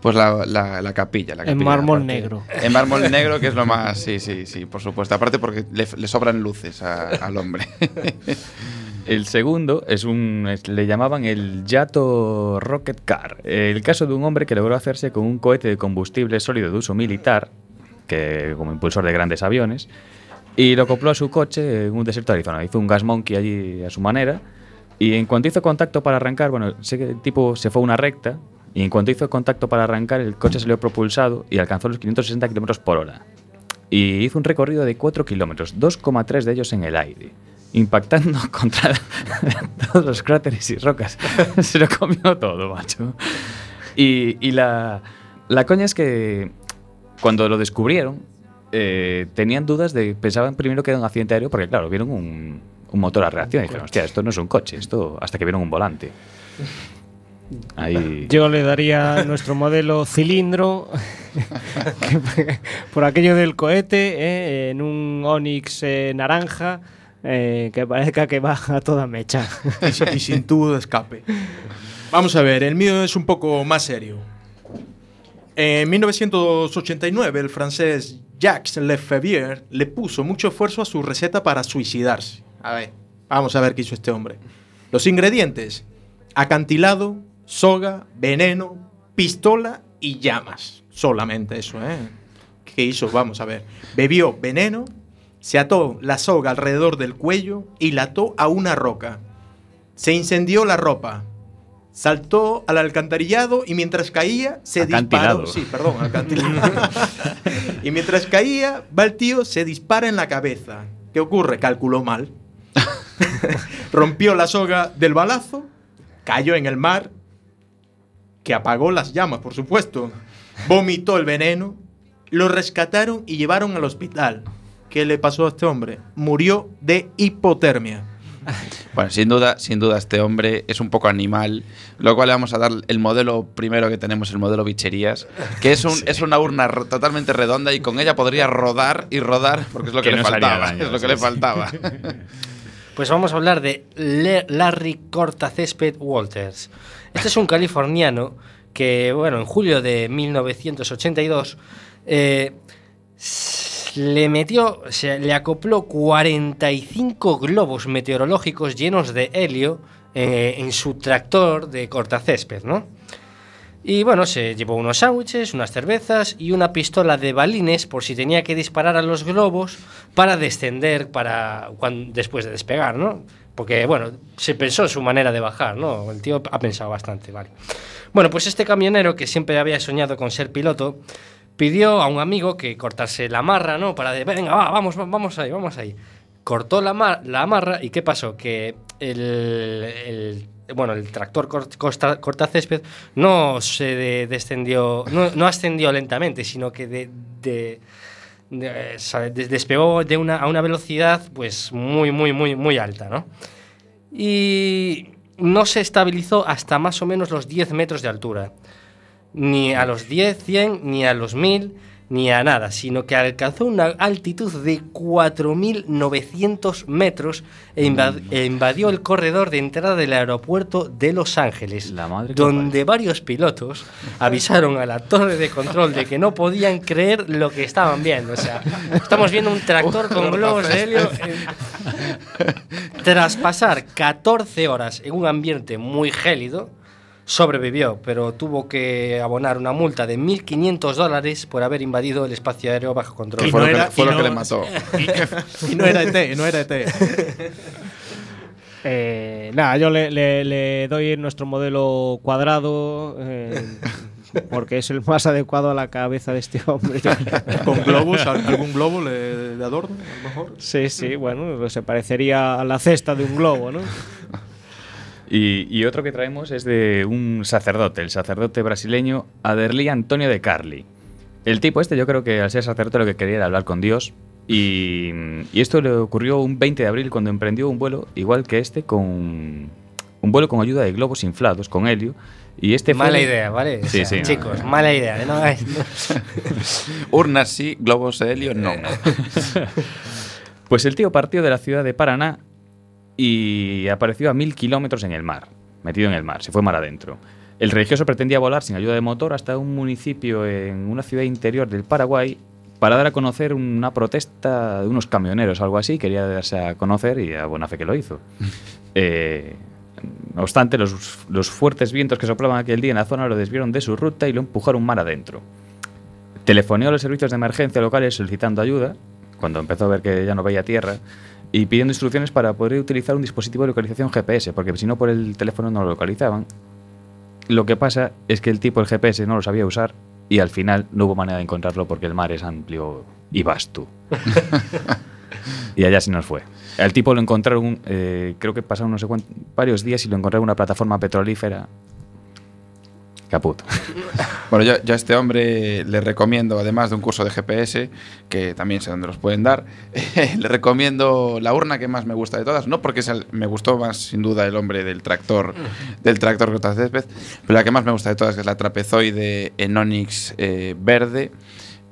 pues la, la- la capilla. La En capilla, mármol aparte. negro. En mármol *laughs* negro, que es lo más, sí, sí, sí, por supuesto. Aparte porque le, le sobran luces a- al hombre. *laughs* El segundo es un. es- le llamaban el Yato Rocket Car. El caso de un hombre que logró hacerse con un cohete de combustible sólido de uso militar, que como impulsor de grandes aviones, y lo acopló a su coche en un desierto de Arizona. Hizo un gas monkey allí a su manera. Y en cuanto hizo contacto para arrancar, bueno, sé que el tipo se fue a una recta. Y en cuanto hizo contacto para arrancar, el coche salió propulsado y alcanzó los 560 kilómetros por hora. Y hizo un recorrido de 4 kilómetros, 2,3 de ellos en el aire impactando *laughs* contra todos los cráteres y rocas. *laughs* Se lo comió todo, macho. Y, y la, la coña es que cuando lo descubrieron, eh, tenían dudas de. Pensaban primero que era un accidente aéreo, porque claro, vieron un, un motor a reacción y dijeron, hostia, esto no es un coche, esto. Hasta que vieron un volante. Ahí. *laughs* Yo le daría nuestro modelo cilindro *laughs* que- por aquello del cohete eh, en un Onix eh, naranja eh, que parezca que va a toda mecha. y, sin- y sin tubo de escape. Vamos a ver, el mío es un poco más serio. En 1989, el francés Jacques Lefebvre le puso mucho esfuerzo a su receta para suicidarse. A ver, vamos a ver qué hizo este hombre. Los ingredientes: acantilado, soga, veneno, pistola y llamas. Solamente eso, ¿eh? ¿Qué hizo? Vamos a ver. Bebió veneno, se ató la soga alrededor del cuello y la ató a una roca. Se incendió la ropa. Saltó al alcantarillado y mientras caía se Acantilado. disparó. Sí, perdón, acantilado. *laughs* y mientras caía, va el tío, se dispara en la cabeza. ¿Qué ocurre? Calculó mal. *laughs* Rompió la soga del balazo, cayó en el mar, que apagó las llamas, por supuesto. Vomitó el veneno, lo rescataron y llevaron al hospital. ¿Qué le pasó a este hombre? Murió de hipotermia. *laughs* Bueno, sin duda, sin duda este hombre es un poco animal, lo cual le vamos a dar el modelo primero que tenemos, el modelo bicherías, que es, un, *laughs* es una urna totalmente redonda y con ella podría rodar y rodar, porque es lo que, Que le faltaba. daño, es lo que sí, le faltaba. *laughs* Pues vamos a hablar de Larry Cortacésped Walters. Este es un californiano que, bueno, en julio de 1982 eh, le metió, se le acopló 45 globos meteorológicos llenos de helio eh, en su tractor de cortacésped, ¿no? Y bueno, se llevó unos sándwiches, unas cervezas y una pistola de balines por si tenía que disparar a los globos para descender para cuan- después de despegar, ¿no? Porque bueno, se pensó en su manera de bajar, ¿no? El tío ha pensado bastante, vale. Bueno, pues este camionero que siempre había soñado con ser piloto pidió a un amigo que cortase la amarra, ¿no? Para de, venga, va, vamos, va- vamos ahí, vamos ahí. Cortó la, ma- la y ¿qué pasó? Que el, el- bueno, el tractor cort- costa- cortacésped no se de- descendió, no, no ascendió lentamente, sino que de, de- despegó de una, a una velocidad pues muy, muy, muy, muy alta, ¿no? Y no se estabilizó hasta más o menos los 10 metros de altura. Ni a los 10, 100, ni a los 1000, ni a nada, sino que alcanzó una altitud de 4.900 metros e, invad- e invadió el corredor de entrada del aeropuerto de Los Ángeles, donde varios pilotos avisaron a la torre de control de que no podían creer lo que estaban viendo. O sea, estamos viendo un tractor *laughs* con globos de helio. tras pasar 14 horas en un ambiente muy gélido, sobrevivió, pero tuvo que abonar una multa de 1.500 dólares por haber invadido el espacio aéreo bajo control. Y no era- y no- Y, y no era ET, no era ET. *laughs* Eh, nada, yo le, le- le doy nuestro modelo cuadrado eh, porque es el más adecuado a la cabeza de este hombre. *laughs* ¿Con globos? ¿Al- ¿Algún globo le- de adorno? A lo mejor. Sí, sí, bueno, pues se parecería a la cesta de un globo, ¿no? Y, y otro que traemos es de un sacerdote, el sacerdote brasileño Aderli Antonio de Carli. El tipo este yo creo que al ser sacerdote lo que quería era hablar con Dios y, y esto le ocurrió un 20 de abril cuando emprendió un vuelo igual que este con un vuelo con ayuda de globos inflados con helio y este fue- Mala idea, ¿vale? O Sí, sea, sí. chicos, mala idea. ¿eh? No *laughs* Urnas sí, globos de helio no. *laughs* Pues el tío partió de la ciudad de Paraná y apareció a mil kilómetros en el mar, metido en el mar, se fue mar adentro. El religioso pretendía volar sin ayuda de motor hasta un municipio en una ciudad interior del Paraguay para dar a conocer una protesta de unos camioneros, algo así. Quería darse a conocer y a buena fe que lo hizo. *laughs* Eh, no obstante, los, los fuertes vientos que soplaban aquel día en la zona lo desviaron de su ruta y lo empujaron mar adentro. Telefoneó a los servicios de emergencia locales solicitando ayuda, cuando empezó a ver que ya no veía tierra, y pidiendo instrucciones para poder utilizar un dispositivo de localización GPS, porque si no por el teléfono no lo localizaban. Lo que pasa es que el tipo el GPS no lo sabía usar y al final no hubo manera de encontrarlo porque el mar es amplio y vasto. *laughs* y allá se nos fue. El tipo lo encontraron, eh, creo que pasaron no sé cuántos, varios días y lo encontraron en una plataforma petrolífera. Caput. *laughs* Bueno, yo, yo a este hombre le recomiendo, además de un curso de GPS, que también sé dónde los pueden dar, *laughs* le recomiendo la urna que más me gusta de todas, no porque el- me gustó más sin duda el hombre del tractor, del tractor cortacésped, pero la que más me gusta de todas que es la trapezoide en Onyx eh, verde,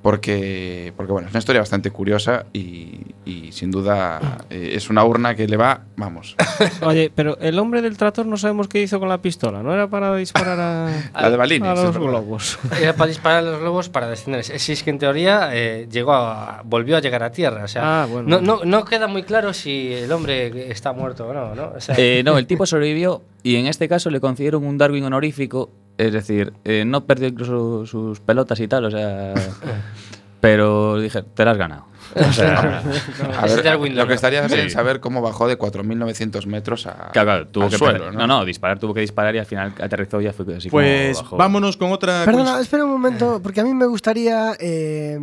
porque, porque bueno, es una historia bastante curiosa y, y sin duda eh, es una urna que le va, vamos, *laughs* Oye, pero el hombre del trator no sabemos qué hizo con la pistola. ¿No era para disparar a, *laughs* La de Balini, a sí, los globos? *laughs* Era para disparar a los globos para descender. Si es que en teoría eh, llegó a, volvió a llegar a tierra. O sea, Ah, bueno. no, no, no queda muy claro si el hombre está muerto o no. ¿no? O sea, Eh, no, el tipo sobrevivió y en este caso le concedieron un Darwin honorífico, es decir, eh, no perdió incluso sus pelotas y tal, o sea, *laughs* pero dije, te la has ganado. O sea, *laughs* a ver, lo que estaría bien Sí. saber cómo bajó de 4.900 metros a, claro, claro, tuvo al que suelo, no, no, disparar tuvo que disparar y al final aterrizó y ya fue así Pues como bajó. vámonos con otra. Perdona, espera un momento, porque a mí me gustaría. eh,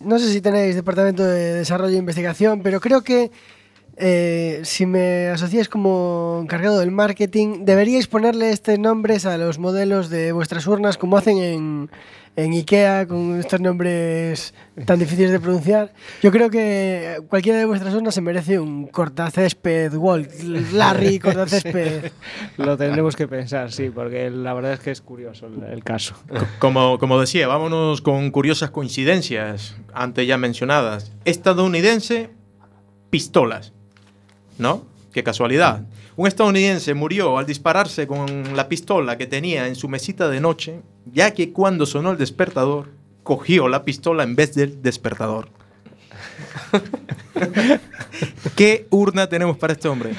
no sé si tenéis departamento de desarrollo e investigación, pero creo que eh, si me asociáis como encargado del marketing, deberíais ponerle estos nombres a los modelos de vuestras urnas, como hacen en, en IKEA, con estos nombres tan difíciles de pronunciar. Yo creo que cualquiera de vuestras urnas se merece un cortacésped, Walt, Larry, *laughs* cortacésped. Lo tendremos que pensar, sí, porque la verdad es que es curioso el, el caso. Como, como decía, vámonos con curiosas coincidencias, antes ya mencionadas. Estadounidense, pistolas. ¿No? Qué casualidad. Un estadounidense murió al dispararse con la pistola que tenía en su mesita de noche, ya que cuando sonó el despertador, cogió la pistola en vez del despertador. *laughs* ¿Qué urna tenemos para este hombre?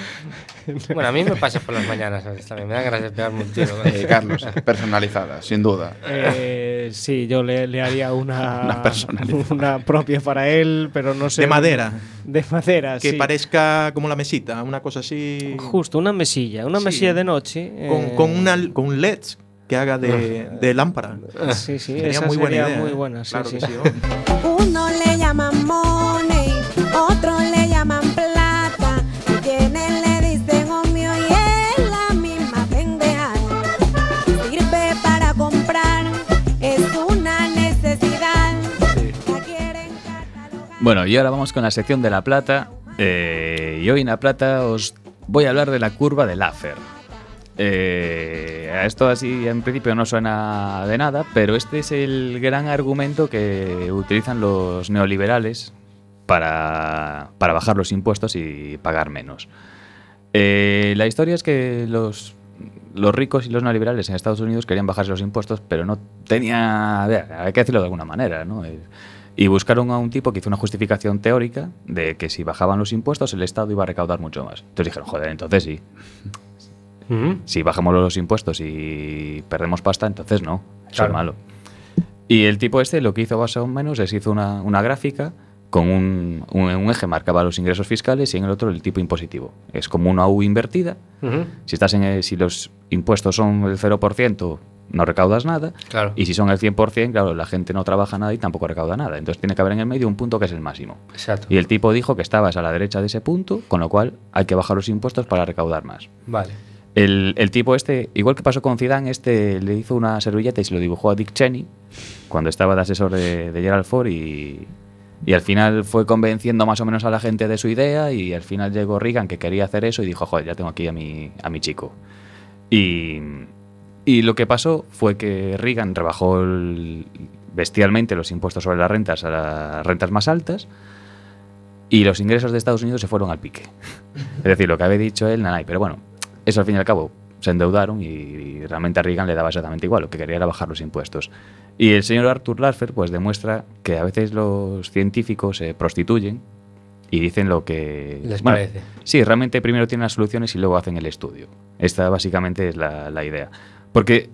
*laughs* Bueno, a mí me pasa por las mañanas. ¿sabes? También me da ganas de pegarme un tiro. Eh, Carlos, personalizada, sin duda. Eh, sí, yo le, le haría una, *laughs* Una personalizada. una propia para él, pero no sé. De madera. De madera, Que sí. parezca como la mesita, una cosa así. Justo, una mesilla, una Sí. mesilla de noche. Con, eh, con, una, con un LED que haga de, *laughs* de lámpara. Sí, sí, Sería esa muy buena sería idea. muy ¿eh? buena, sí, Claro sí. que sí, ¿no? Bueno, y ahora vamos con la sección de La Plata. eh, y hoy en La Plata os voy a hablar de la curva de Laffer. Eh, esto así en principio no suena de nada, pero este es el gran argumento que utilizan los neoliberales para, para bajar los impuestos y pagar menos. Eh, la historia es que los, los ricos y los neoliberales en Estados Unidos querían bajarse los impuestos, pero no tenía... Hay que decirlo de alguna manera, ¿no? Eh, Y buscaron a un tipo que hizo una justificación teórica de que si bajaban los impuestos el Estado iba a recaudar mucho más. Entonces dijeron, joder, entonces sí. Si bajamos los impuestos y perdemos pasta, entonces no. Eso Claro. es malo. Y el tipo este lo que hizo más o menos es hizo una, una gráfica con un, un, un eje marcaba los ingresos fiscales y en el otro el tipo impositivo. Es como una U invertida. Si, estás en el- si los impuestos son el 0%, no recaudas nada. Claro. Y si son el 100%, claro, la gente no trabaja nada y tampoco recauda nada. Entonces tiene que haber en el medio un punto que es el máximo. Exacto. Y el tipo dijo que estabas a la derecha de ese punto, con lo cual hay que bajar los impuestos para recaudar más. Vale. El, el tipo este, igual que pasó con Zidane, este le hizo una servilleta y se lo dibujó a Dick Cheney cuando estaba de asesor de, de Gerald Ford y, y al final fue convenciendo más o menos a la gente de su idea y al final llegó Reagan que quería hacer eso y dijo, joder, ya tengo aquí a mi, a mi chico. Y, y lo que pasó fue que Reagan rebajó el- bestialmente los impuestos sobre las rentas a las rentas más altas y los ingresos de Estados Unidos se fueron al pique. *laughs* Es decir, lo que había dicho él, nanay, pero bueno, eso al fin y al cabo se endeudaron y, realmente a Reagan le daba exactamente igual, lo que quería era bajar los impuestos. Y el señor Arthur Laffer pues demuestra que a veces los científicos se prostituyen y dicen lo que Les bueno, parece. Sí, realmente primero tienen las soluciones y luego hacen el estudio. Esta básicamente es la, la idea. Porque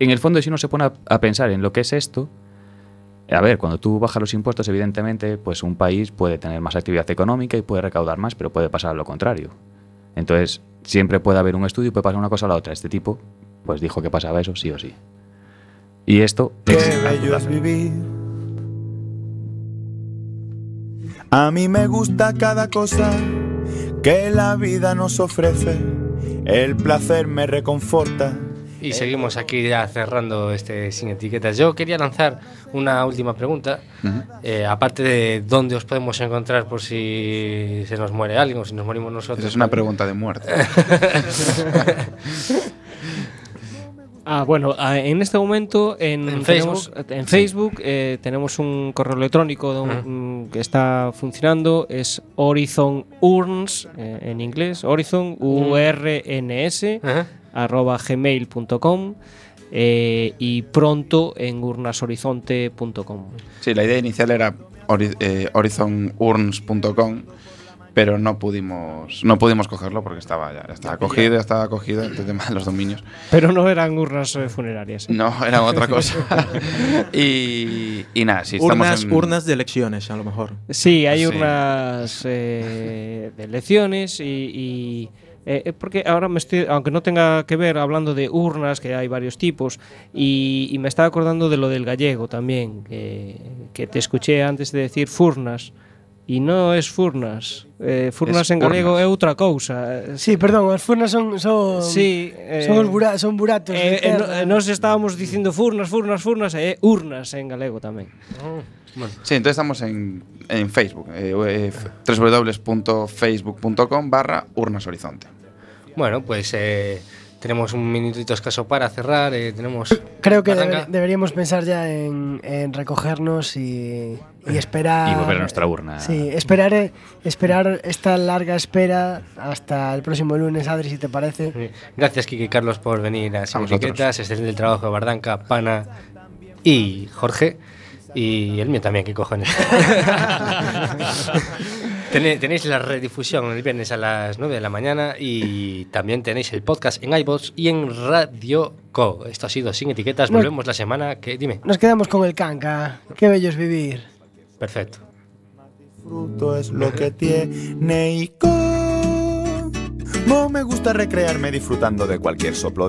en el fondo si uno se pone a, pensar en lo que es esto, a ver, cuando tú bajas los impuestos, evidentemente, pues un país puede tener más actividad económica y puede recaudar más, pero puede pasar lo contrario. Entonces, siempre puede haber un estudio y puede pasar una cosa a la otra. Este tipo, pues dijo que pasaba eso sí o sí. Y esto es es vivir. A mí me gusta cada cosa que la vida nos ofrece. El placer me reconforta. Y eh, seguimos aquí ya cerrando este sin etiquetas. Yo quería lanzar una última pregunta, uh -huh. eh, aparte de dónde os podemos encontrar por si se nos muere alguien o si nos morimos nosotros. Es una pregunta de muerte. *laughs* Ah, bueno, ah, en este momento en, En tenemos- Facebook. en Sí. Facebook eh, tenemos un correo electrónico mm, que está funcionando, es Horizon Urns eh, en inglés, Horizon U R N S arroba gmail.com eh, y pronto en urnashorizonte.com. Sí, la idea inicial era hori- eh, horizonurns.com, pero no pudimos no pudimos cogerlo porque estaba ya, ya estaba cogido, ya estaba cogido el tema de los dominios. Pero no eran urnas eh, funerarias. ¿eh? No, era otra *laughs* cosa. y, y nada, sí, estamos urnas, en- urnas de elecciones, a lo mejor. Sí, hay Sí. unas eh, de elecciones y, y, eh, porque ahora me estoy, aunque no tenga que ver hablando de urnas, que hay varios tipos, y, y me estaba acordando de lo del gallego también, que, que te escuché antes de decir furnas. E non es furnas. Eh, furnas es en galego é outra cousa. Sí, perdón, as furnas son son sí, eh, son os eh, bura, son buratos. Eh, eh, no, eh, nós estábamos dicindo furnas, furnas, furnas e eh, urnas en galego tamén. Oh. Bueno. Sí, entonces estamos en, en Facebook, eh, eh www.facebook.com barra urnas horizonte. Bueno, pues eh, tenemos un minutito escaso para cerrar. eh, tenemos. Creo que deber- deberíamos pensar ya en, en recogernos y, y esperar. Y volver a nuestra urna. Sí, esperar, eh, esperar esta larga espera hasta el próximo lunes, Adri, si te parece. Gracias, Kiki y Carlos, por venir a Sin. Etiquetas. Excelente el trabajo de Bardanca, Pana y Jorge. Y el mío también, qué cojones. *laughs* Tené- tenéis la redifusión el viernes a las 9 de la mañana y también tenéis el podcast en iVoox y en Radio Co. Esto ha sido Sin Etiquetas. Volvemos la semana que... Dime. Nos quedamos con el canca. Qué bello es vivir. Perfecto. fruto es lo que tiene y me gusta recrearme disfrutando de cualquier soplo